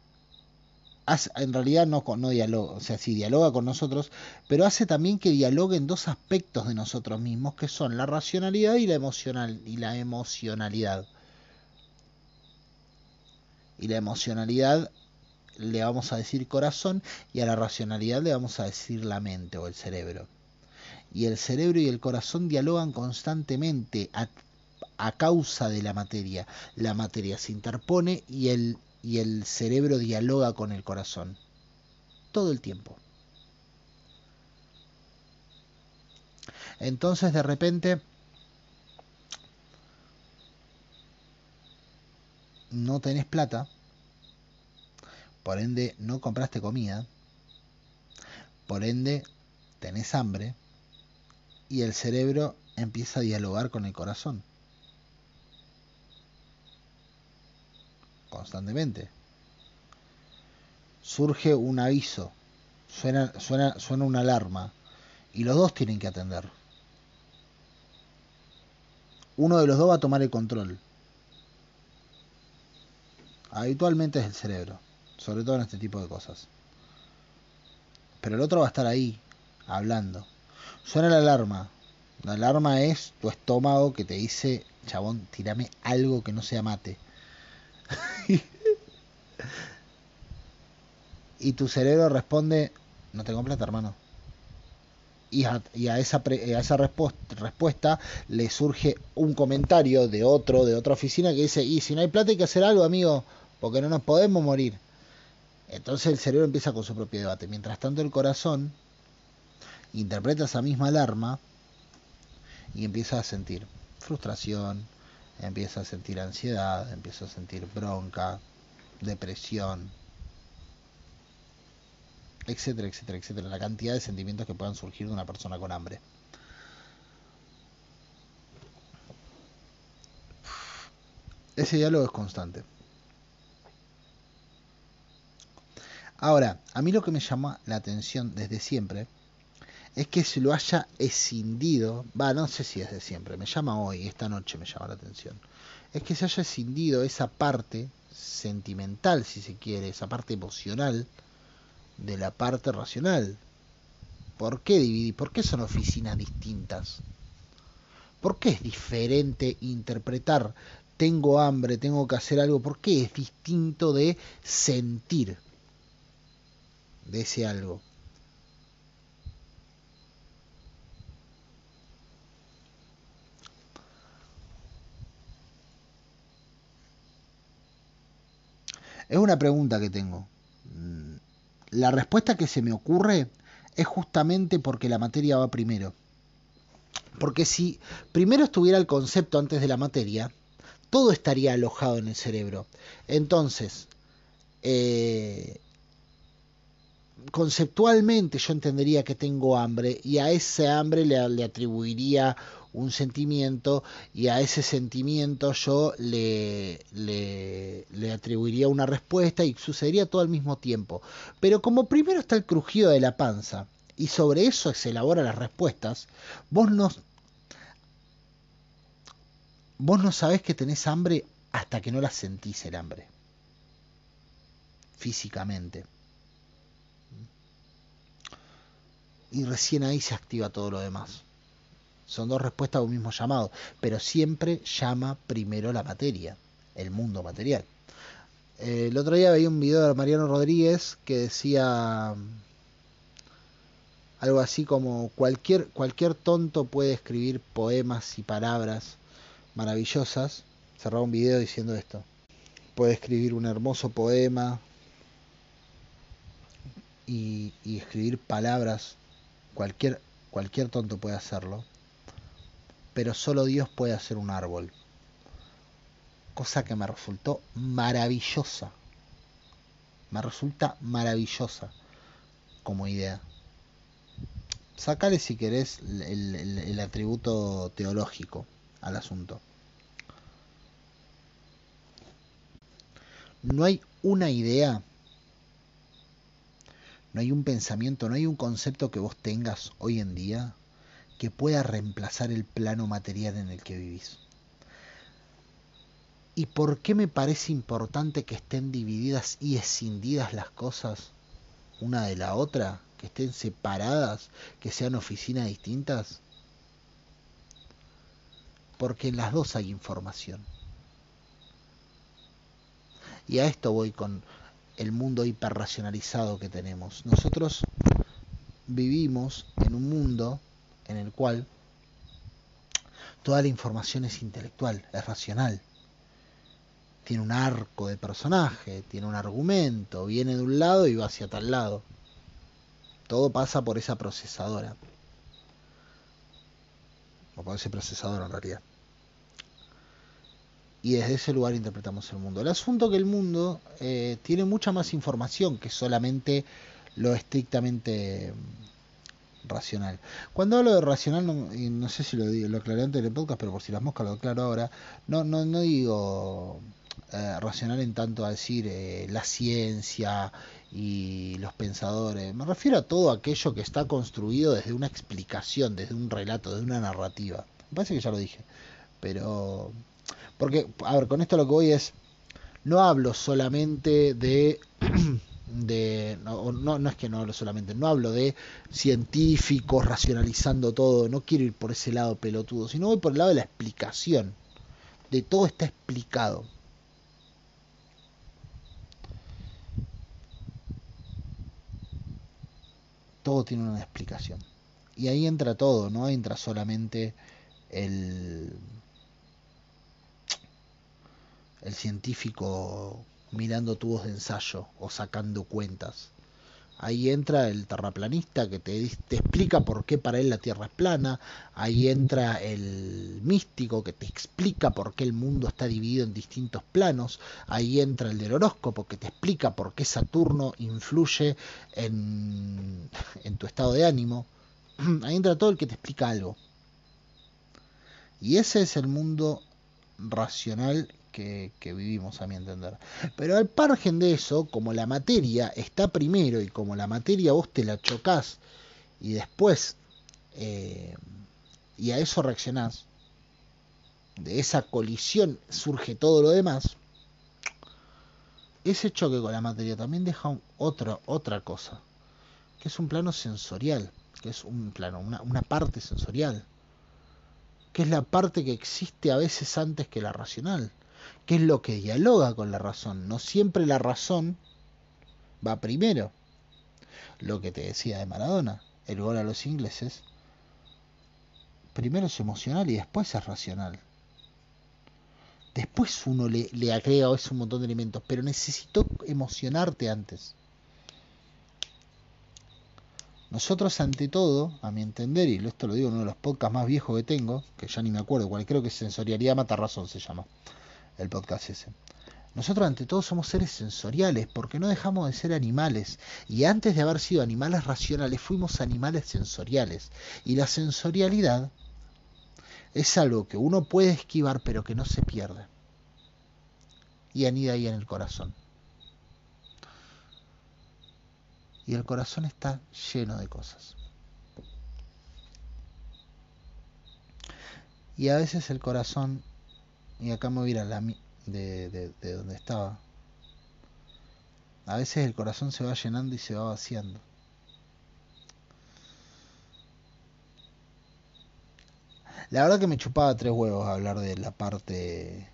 en realidad no, no dialoga, o sea, sí dialoga con nosotros, pero hace también que dialoguen dos aspectos de nosotros mismos, que son la racionalidad y la emocional y la emocionalidad. Y la emocionalidad le vamos a decir corazón y a la racionalidad le vamos a decir la mente o el cerebro. Y el cerebro y el corazón dialogan constantemente a causa de la materia. La materia se interpone y el y el cerebro dialoga con el corazón. Todo el tiempo. Entonces de repente no tenés plata, por ende no compraste comida, por ende tenés hambre y el cerebro empieza a dialogar con el corazón. Constantemente. Surge un aviso, suena, suena, suena una alarma y los dos tienen que atender. Uno de los dos va a tomar el control. Habitualmente es el cerebro, sobre todo en este tipo de cosas. Pero el otro va a estar ahí, hablando. Suena la alarma. La alarma es tu estómago que te dice, chabón, tirame algo que no sea mate. y tu cerebro responde, no tengo plata, hermano. Y a, esa, a esa respuesta le surge un comentario de otro, de otra oficina que dice, y si no hay plata hay que hacer algo, amigo, porque no nos podemos morir. Entonces el cerebro empieza con su propio debate. Mientras tanto el corazón interpreta esa misma alarma y empieza a sentir frustración, empieza a sentir ansiedad, empieza a sentir bronca, depresión, etcétera, etcétera, etcétera. La cantidad de sentimientos que puedan surgir de una persona con hambre. Ese diálogo es constante. Ahora, a mí lo que me llama la atención desde siempre es que se lo haya escindido, va, no sé si es de siempre, me llama hoy, esta noche me llama la atención, es que se haya escindido esa parte sentimental, si se quiere, esa parte emocional de la parte racional. ¿Por qué dividir? ¿Por qué son oficinas distintas? ¿Por qué es diferente interpretar tengo hambre, tengo que hacer algo? ¿Por qué es distinto de sentir de ese algo? Es una pregunta que tengo. Mm, la respuesta que se me ocurre es justamente porque la materia va primero. Porque si primero estuviera el concepto antes de la materia, todo estaría alojado en el cerebro. Entonces, eh, conceptualmente yo entendería que tengo hambre y a ese hambre le, atribuiría un sentimiento y a ese sentimiento yo le, le, le, atribuiría una respuesta y sucedería todo al mismo tiempo. Pero como primero está el crujido de la panza y sobre eso se elaboran las respuestas, vos no, vos no sabés que tenés hambre hasta que no la sentís el hambre físicamente. Y recién ahí se activa todo lo demás. Son dos respuestas a un mismo llamado, pero siempre llama primero la materia, el mundo material. Eh, el otro día veía un video de Mariano Rodríguez que decía algo así como cualquier, cualquier tonto puede escribir poemas y palabras maravillosas. Cerraba un video diciendo esto. Puede escribir un hermoso poema y, y escribir palabras Cualquier, cualquier tonto puede hacerlo, pero solo Dios puede hacer un árbol. Cosa que me resultó maravillosa. Me resulta maravillosa como idea. Sacale si querés el, el atributo teológico al asunto. No hay una idea no hay un pensamiento, no hay un concepto que vos tengas hoy en día que pueda reemplazar el plano material en el que vivís. ¿Y por qué me parece importante que estén divididas y escindidas las cosas una de la otra? Que estén separadas, que sean oficinas distintas. Porque en las dos hay información. Y a esto voy con el mundo hiperracionalizado que tenemos. Nosotros vivimos en un mundo en el cual toda la información es intelectual, es racional. Tiene un arco de personaje, tiene un argumento, viene de un lado y va hacia tal lado. Todo pasa por esa procesadora. O por ese procesador en realidad y desde ese lugar interpretamos el mundo. El asunto que el mundo eh, tiene mucha más información que solamente lo estrictamente mm, racional. Cuando hablo de racional, no, y no sé si lo, lo aclaré antes del podcast, pero por si las moscas lo aclaro ahora, no, no, no digo eh, racional en tanto a decir eh, la ciencia y los pensadores. Me refiero a todo aquello que está construido desde una explicación, desde un relato, desde una narrativa. Me parece que ya lo dije. Pero porque, a ver, con esto lo que voy es, no hablo solamente de, de no, no, no es que no hablo solamente, no hablo de científicos racionalizando todo, no quiero ir por ese lado pelotudo, sino voy por el lado de la explicación, de todo está explicado. Todo tiene una explicación. Y ahí entra todo, no entra solamente el el científico mirando tubos de ensayo o sacando cuentas. Ahí entra el terraplanista que te, explica por qué para él la Tierra es plana. Ahí entra el místico que te explica por qué el mundo está dividido en distintos planos. Ahí entra el del horóscopo que te explica por qué Saturno influye en, en tu estado de ánimo. Ahí entra todo el que te explica algo. Y ese es el mundo racional que, que, vivimos, a mi entender. Pero al margen de eso, como la materia está primero y como la materia vos te la chocás y después, eh, y a eso reaccionás, de esa colisión surge todo lo demás, ese choque con la materia también deja otra, otra cosa, que es un plano sensorial, que es un plano, una parte sensorial, que es la parte que existe a veces antes que la racional, que es lo que dialoga con la razón. No siempre la razón va primero. Lo que te decía de Maradona, el gol a los ingleses, primero es emocional y después es racional. Después uno le, le agrega es un montón de elementos, pero necesito emocionarte antes. Nosotros ante todo, a mi entender, y esto lo digo en uno de los podcasts más viejos que tengo, que ya ni me acuerdo cuál, creo que Sensorialidad Mata Razón se llama, el podcast ese. Nosotros ante todo somos seres sensoriales, porque no dejamos de ser animales. Y antes de haber sido animales racionales, fuimos animales sensoriales. Y la sensorialidad es algo que uno puede esquivar, pero que no se pierde. Y anida ahí en el corazón. y el corazón está lleno de cosas. Y a veces el corazón, y acá me voy a ir a la de, de, de donde estaba, a veces el corazón se va llenando y se va vaciando. La verdad que me chupaba tres huevos hablar de la parte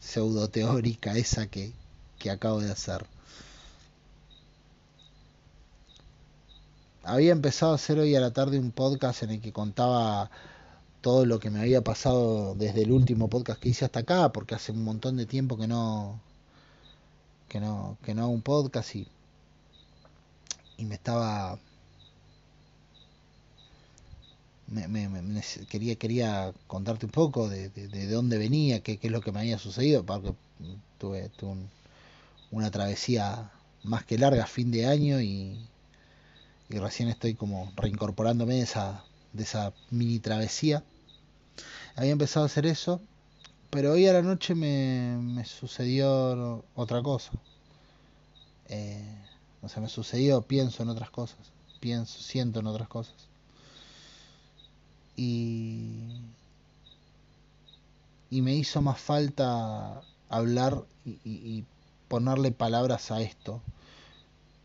pseudo teórica esa que, que acabo de hacer. había empezado a hacer hoy a la tarde un podcast en el que contaba todo lo que me había pasado desde el último podcast que hice hasta acá, porque hace un montón de tiempo que no que no que no hago un podcast y y me estaba me, me, me, quería quería contarte un poco de, de, de dónde venía, qué, qué, es lo que me había sucedido, porque tuve, tuve un, una travesía más que larga fin de año y y recién estoy como reincorporándome esa, de esa mini travesía. Había empezado a hacer eso, pero hoy a la noche me, me sucedió otra cosa. Eh, o sea, me sucedió, pienso en otras cosas, pienso, siento en otras cosas. Y, y me hizo más falta hablar y, ponerle palabras a esto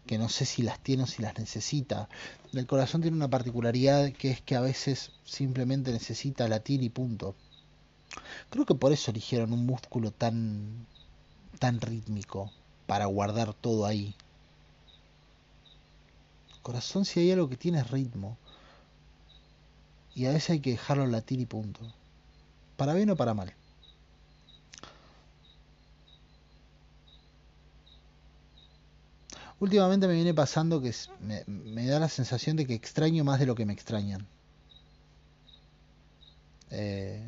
que no sé si las tiene o si las necesita. El corazón tiene una particularidad que es que a veces simplemente necesita latir y punto. Creo que por eso eligieron un músculo tan tan rítmico para guardar todo ahí. Corazón si hay algo que tiene es ritmo. Y a veces hay que dejarlo latir y punto. Para bien o para mal. Últimamente me viene pasando que me, me, da la sensación de que extraño más de lo que me extrañan. Eh,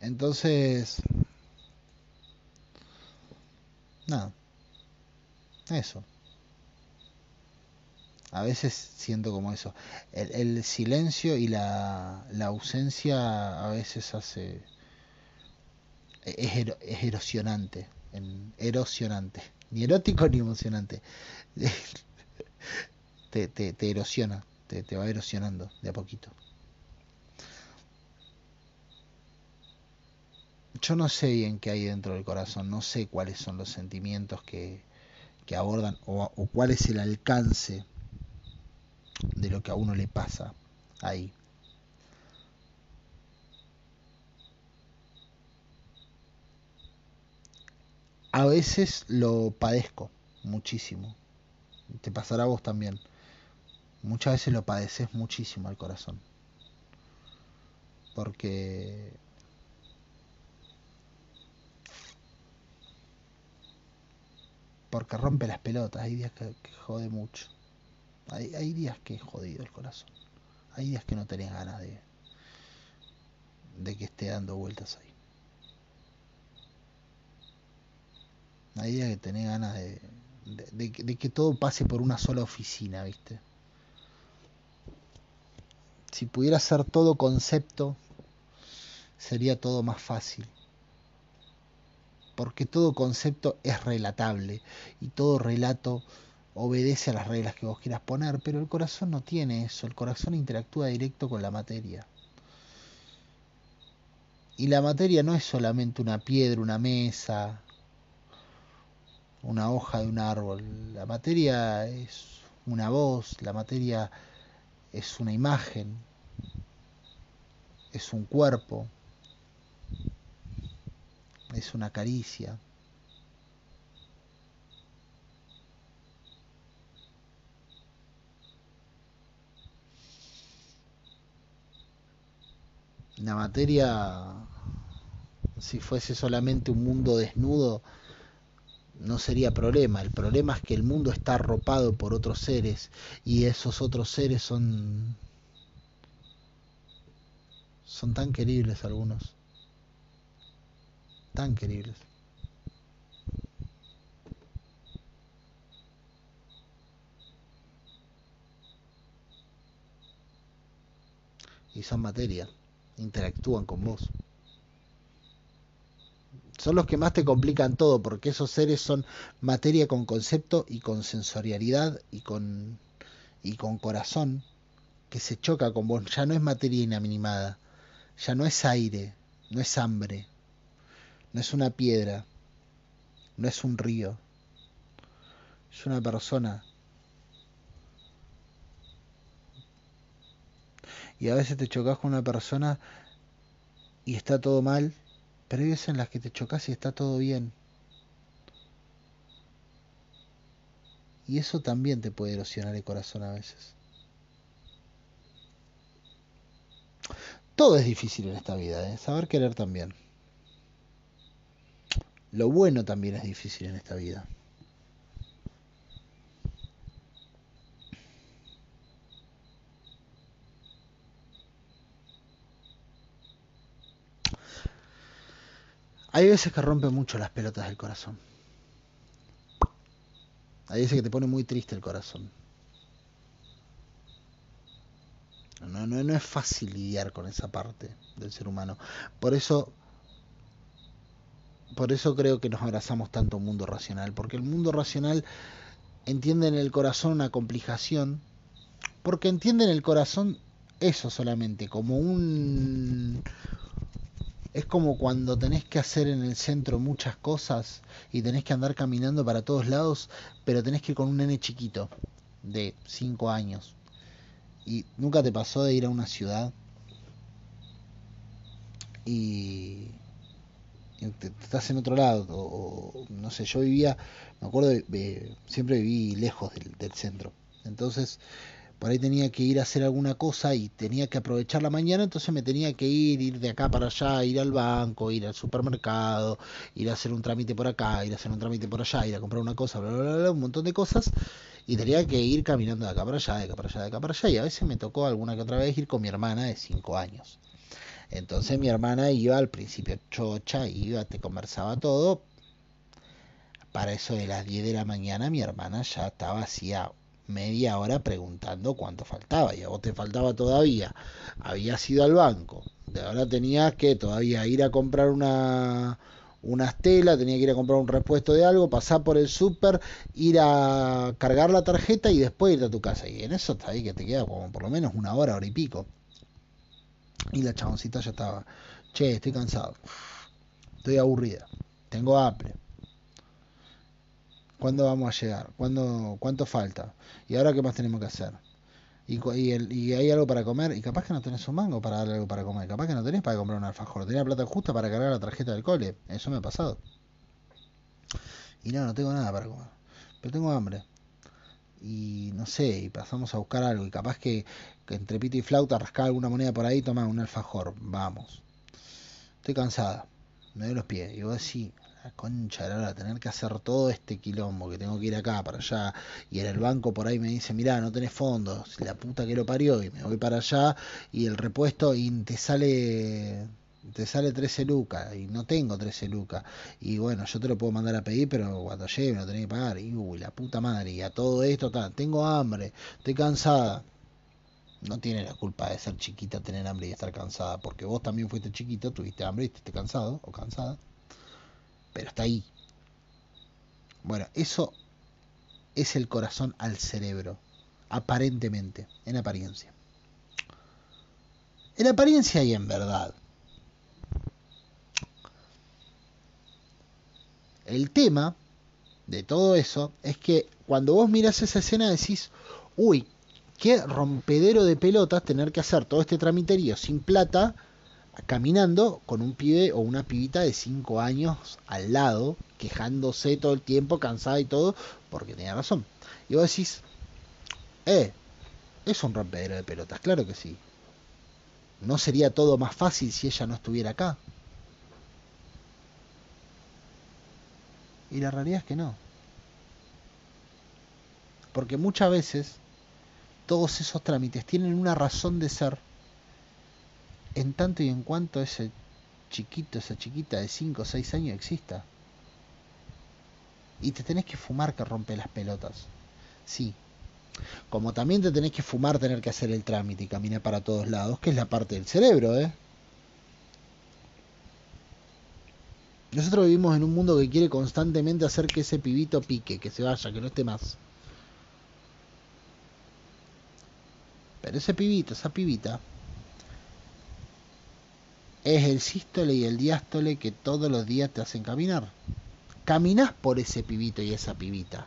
entonces... Nada. Eso. A veces siento como eso. El, el silencio y la, la, ausencia a veces hace... Es, er, es erosionante. En, erosionante. Ni erótico ni emocionante. te, te, te, erosiona, te, te va erosionando de a poquito. Yo no sé bien qué hay dentro del corazón, no sé cuáles son los sentimientos que, que abordan o, o cuál es el alcance de lo que a uno le pasa ahí. A veces lo padezco muchísimo te pasará a vos también. Muchas veces lo padeces muchísimo al corazón. Porque porque rompe las pelotas, hay días que, jode mucho. Hay, hay, días que es jodido el corazón. Hay días que no tenés ganas de, de que esté dando vueltas ahí. Hay días que tenés ganas de, de, de, de, que todo pase por una sola oficina, ¿viste? Si pudiera ser todo concepto, sería todo más fácil. Porque todo concepto es relatable y todo relato obedece a las reglas que vos quieras poner, pero el corazón no tiene eso, el corazón interactúa directo con la materia. Y la materia no es solamente una piedra, una mesa, una hoja de un árbol. La materia es una voz, la materia es una imagen, es un cuerpo, es una caricia. La materia, si fuese solamente un mundo desnudo, no sería problema. El problema es que el mundo está arropado por otros seres y esos otros seres son son tan queribles algunos. Tan queribles. Y son materia, interactúan con vos son los que más te complican todo, porque esos seres son materia con concepto y con sensorialidad y con, y con corazón, que se choca con vos. Ya no es materia inaminimada, ya no es aire, no es hambre, no es una piedra, no es un río, es una persona. Y a veces te chocas con una persona y está todo mal pero hay veces en las que te chocas y está todo bien. Y eso también te puede erosionar el corazón a veces. Todo es difícil en esta vida, ¿eh? saber querer también. Lo bueno también es difícil en esta vida. Hay veces que rompe mucho las pelotas del corazón. Hay veces que te pone muy triste el corazón. No, no, no es fácil lidiar con esa parte del ser humano. Por eso, por eso creo que nos abrazamos tanto mundo racional. Porque el mundo racional entiende en el corazón una complicación. Porque entiende en el corazón eso solamente, como un, es como cuando tenés que hacer en el centro muchas cosas y tenés que andar caminando para todos lados, pero tenés que ir con un nene chiquito de 5 años. ¿Y nunca te pasó de ir a una ciudad y, estás en otro lado? O, no sé, yo vivía, me acuerdo, siempre viví lejos del centro. Entonces por ahí tenía que ir a hacer alguna cosa y tenía que aprovechar la mañana, entonces me tenía que ir, ir de acá para allá, ir al banco, ir al supermercado, ir a hacer un trámite por acá, ir a hacer un trámite por allá, ir a comprar una cosa, bla, bla, bla, un montón de cosas, y tenía que ir caminando de acá para allá, de acá para allá, de acá para allá, y a veces me tocó alguna que otra vez ir con mi hermana de 5 años. Entonces mi hermana iba al principio chocha, iba, te conversaba todo. Para eso de las 10 de la mañana mi hermana ya estaba hacía media hora preguntando cuánto faltaba y a vos te faltaba todavía. Habías ido al banco, de ahora tenías que todavía ir a comprar una unas telas, tenía que ir a comprar un repuesto de algo, pasar por el súper, ir a cargar la tarjeta y después irte a tu casa. Y en eso está ahí que te queda como por lo menos una hora, hora y pico. Y la chaboncita ya estaba, che, estoy cansado, estoy aburrida, tengo hambre, ¿Cuándo vamos a llegar? ¿Cuándo, ¿Cuánto falta? ¿Y ahora qué más tenemos que hacer? Y, hay algo para comer, y capaz que no tenés un mango para darle algo para comer, capaz que no tenés para comprar un alfajor, tenés la plata justa para cargar la tarjeta del cole, eso me ha pasado. Y no, no tengo nada para comer, pero tengo hambre. Y no sé, y pasamos a buscar algo, y capaz que, entre pito y flauta rascar alguna moneda por ahí, toma un alfajor, vamos. Estoy cansada, me doy los pies, y vos decís, concha de la tener que hacer todo este quilombo, que tengo que ir acá, para allá, y en el banco por ahí me dice, mirá, no tenés fondos, la puta que lo parió, y me voy para allá, y el repuesto, y te sale te sale 13 lucas y no tengo 13 lucas. Y bueno yo te lo puedo mandar a pedir pero cuando llegue me lo tenés que pagar. Y uy la puta madre y a todo esto tengo hambre estoy cansada. No tiene la culpa de ser chiquita tener hambre y estar cansada porque vos también fuiste chiquita tuviste hambre y estás cansado o cansada pero está ahí. Bueno, eso es el corazón al cerebro, aparentemente, en apariencia. En apariencia y en verdad. El tema de todo eso es que cuando vos miras esa escena decís, uy, qué rompedero de pelotas tener que hacer todo este tramiterío sin plata, caminando con un pibe o una pibita de 5 años al lado, quejándose todo el tiempo, cansada y todo, porque tenía razón. Y vos decís, eh, es un rompedero de pelotas, claro que sí. ¿No sería todo más fácil si ella no estuviera acá? Y la realidad es que no. Porque muchas veces todos esos trámites tienen una razón de ser en tanto y en cuanto ese chiquito, esa chiquita de 5 o 6 años exista. Y te tenés que fumar que rompe las pelotas. Sí. Como también te tenés que fumar tener que hacer el trámite y caminar para todos lados, que es la parte del cerebro, ¿eh? Nosotros vivimos en un mundo que quiere constantemente hacer que ese pibito pique, que se vaya, que no esté más. Pero ese pibito, esa pibita, es el sístole y el diástole que todos los días te hacen caminar. Caminás por ese pibito y esa pibita.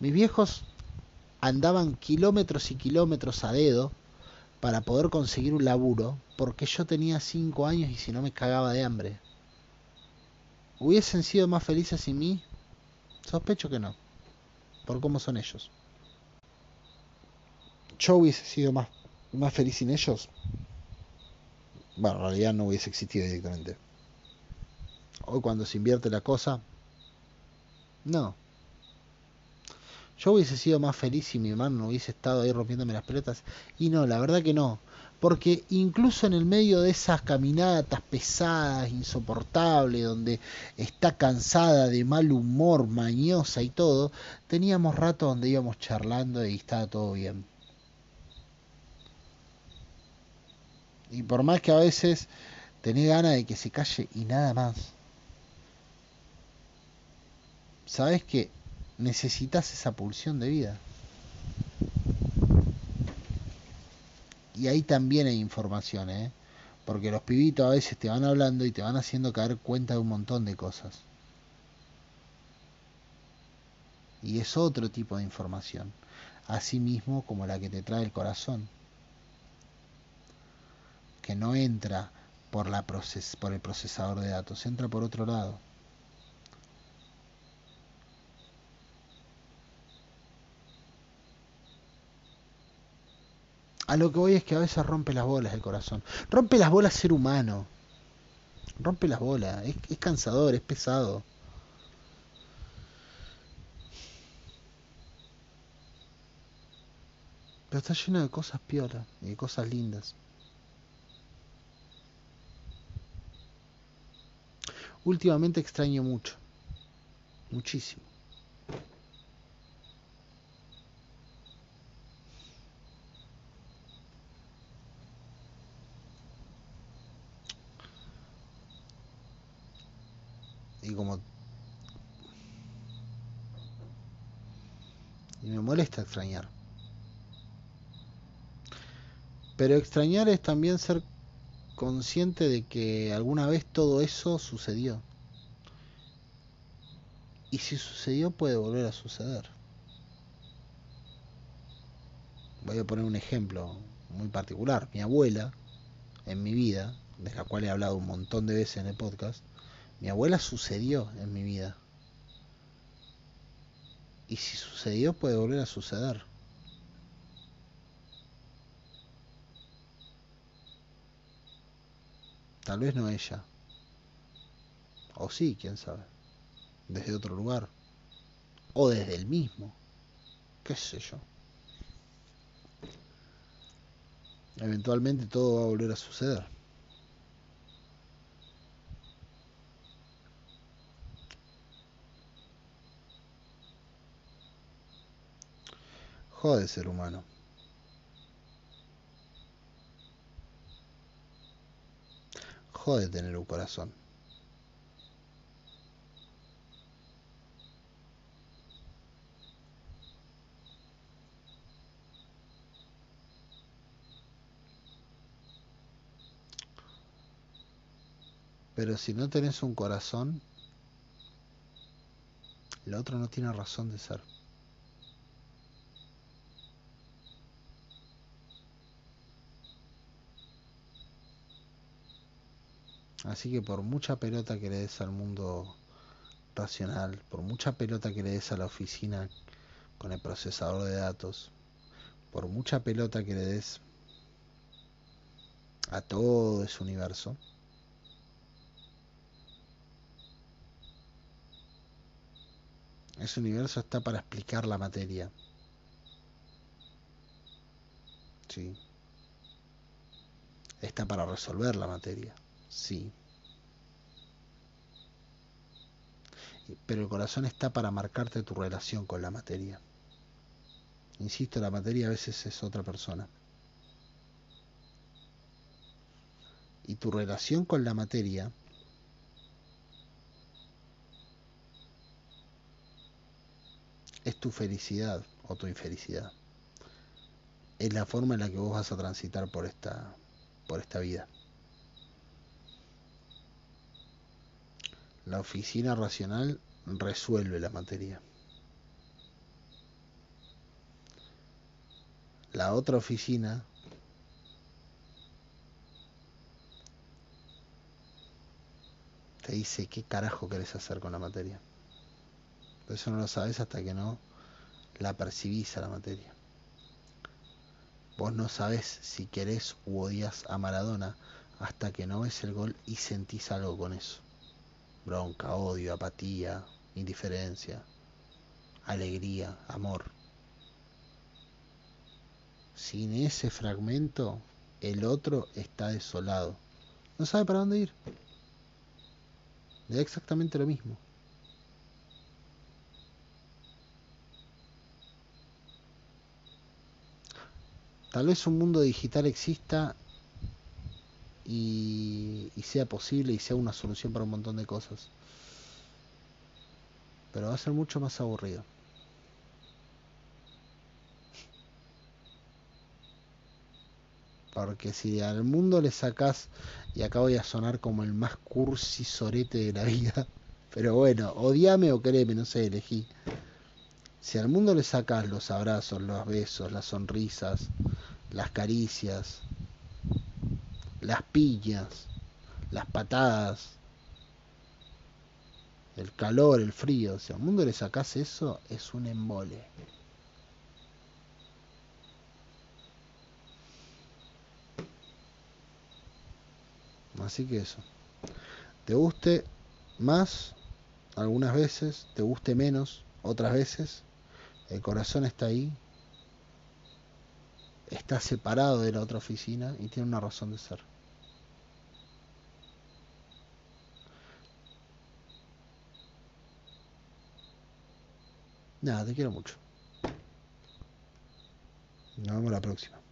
Mis viejos andaban kilómetros y kilómetros a dedo para poder conseguir un laburo porque yo tenía cinco años y si no me cagaba de hambre. ¿Hubiesen sido más felices sin mí? Sospecho que no, por cómo son ellos. ¿Yo hubiese sido más, más feliz sin ellos? Bueno, en realidad no hubiese existido directamente. Hoy cuando se invierte la cosa, no. Yo hubiese sido más feliz si mi hermano no hubiese estado ahí rompiéndome las pelotas. Y no, la verdad que no. Porque incluso en el medio de esas caminatas pesadas, insoportables, donde está cansada de mal humor, mañosa y todo, teníamos rato donde íbamos charlando y estaba todo bien. Y por más que a veces tenés ganas de que se calle y nada más. Sabes que necesitas esa pulsión de vida. Y ahí también hay información, ¿eh? Porque los pibitos a veces te van hablando y te van haciendo caer cuenta de un montón de cosas. Y es otro tipo de información, así mismo como la que te trae el corazón, que no entra por, la proces por el procesador de datos, entra por otro lado. A lo que voy es que a veces rompe las bolas el corazón. Rompe las bolas ser humano. Rompe las bolas. Es, es cansador, es pesado. Pero está lleno de cosas piolas y de cosas lindas. Últimamente extraño mucho. Muchísimo. y como y me molesta extrañar pero extrañar es también ser consciente de que alguna vez todo eso sucedió y si sucedió puede volver a suceder voy a poner un ejemplo muy particular mi abuela en mi vida de la cual he hablado un montón de veces en el podcast mi abuela sucedió en mi vida. Y si sucedió puede volver a suceder. Tal vez no ella. O sí, quién sabe. Desde otro lugar. O desde el mismo. Qué sé yo. Eventualmente todo va a volver a suceder. Jode ser humano. jode tener un corazón. Pero si no tenés un corazón, el otro no tiene razón de ser. Así que por mucha pelota que le des al mundo racional, por mucha pelota que le des a la oficina con el procesador de datos, por mucha pelota que le des a todo ese universo, ese universo está para explicar la materia. Sí. Está para resolver la materia. Sí. Pero el corazón está para marcarte tu relación con la materia. Insisto, la materia a veces es otra persona. Y tu relación con la materia es tu felicidad o tu infelicidad. Es la forma en la que vos vas a transitar por esta, por esta vida. La oficina racional resuelve la materia. La otra oficina te dice qué carajo querés hacer con la materia. eso no lo sabes hasta que no la percibís a la materia. Vos no sabés si querés u odias a Maradona hasta que no ves el gol y sentís algo con eso bronca, odio, apatía, indiferencia, alegría, amor. Sin ese fragmento, el otro está desolado. No sabe para dónde ir. Es exactamente lo mismo. Tal vez un mundo digital exista y, sea posible y sea una solución para un montón de cosas. Pero va a ser mucho más aburrido. Porque si al mundo le sacas, y acá voy a sonar como el más cursi sorete de la vida, pero bueno, odiame o quereme, no sé, elegí. Si al mundo le sacas los abrazos, los besos, las sonrisas, las caricias, las piñas, las patadas, el calor, el frío. Si al mundo le sacas eso, es un embole. Así que eso. Te guste más algunas veces, te guste menos otras veces. El corazón está ahí. Está separado de la otra oficina y tiene una razón de ser. Nada, te quiero mucho. Nos vemos la próxima.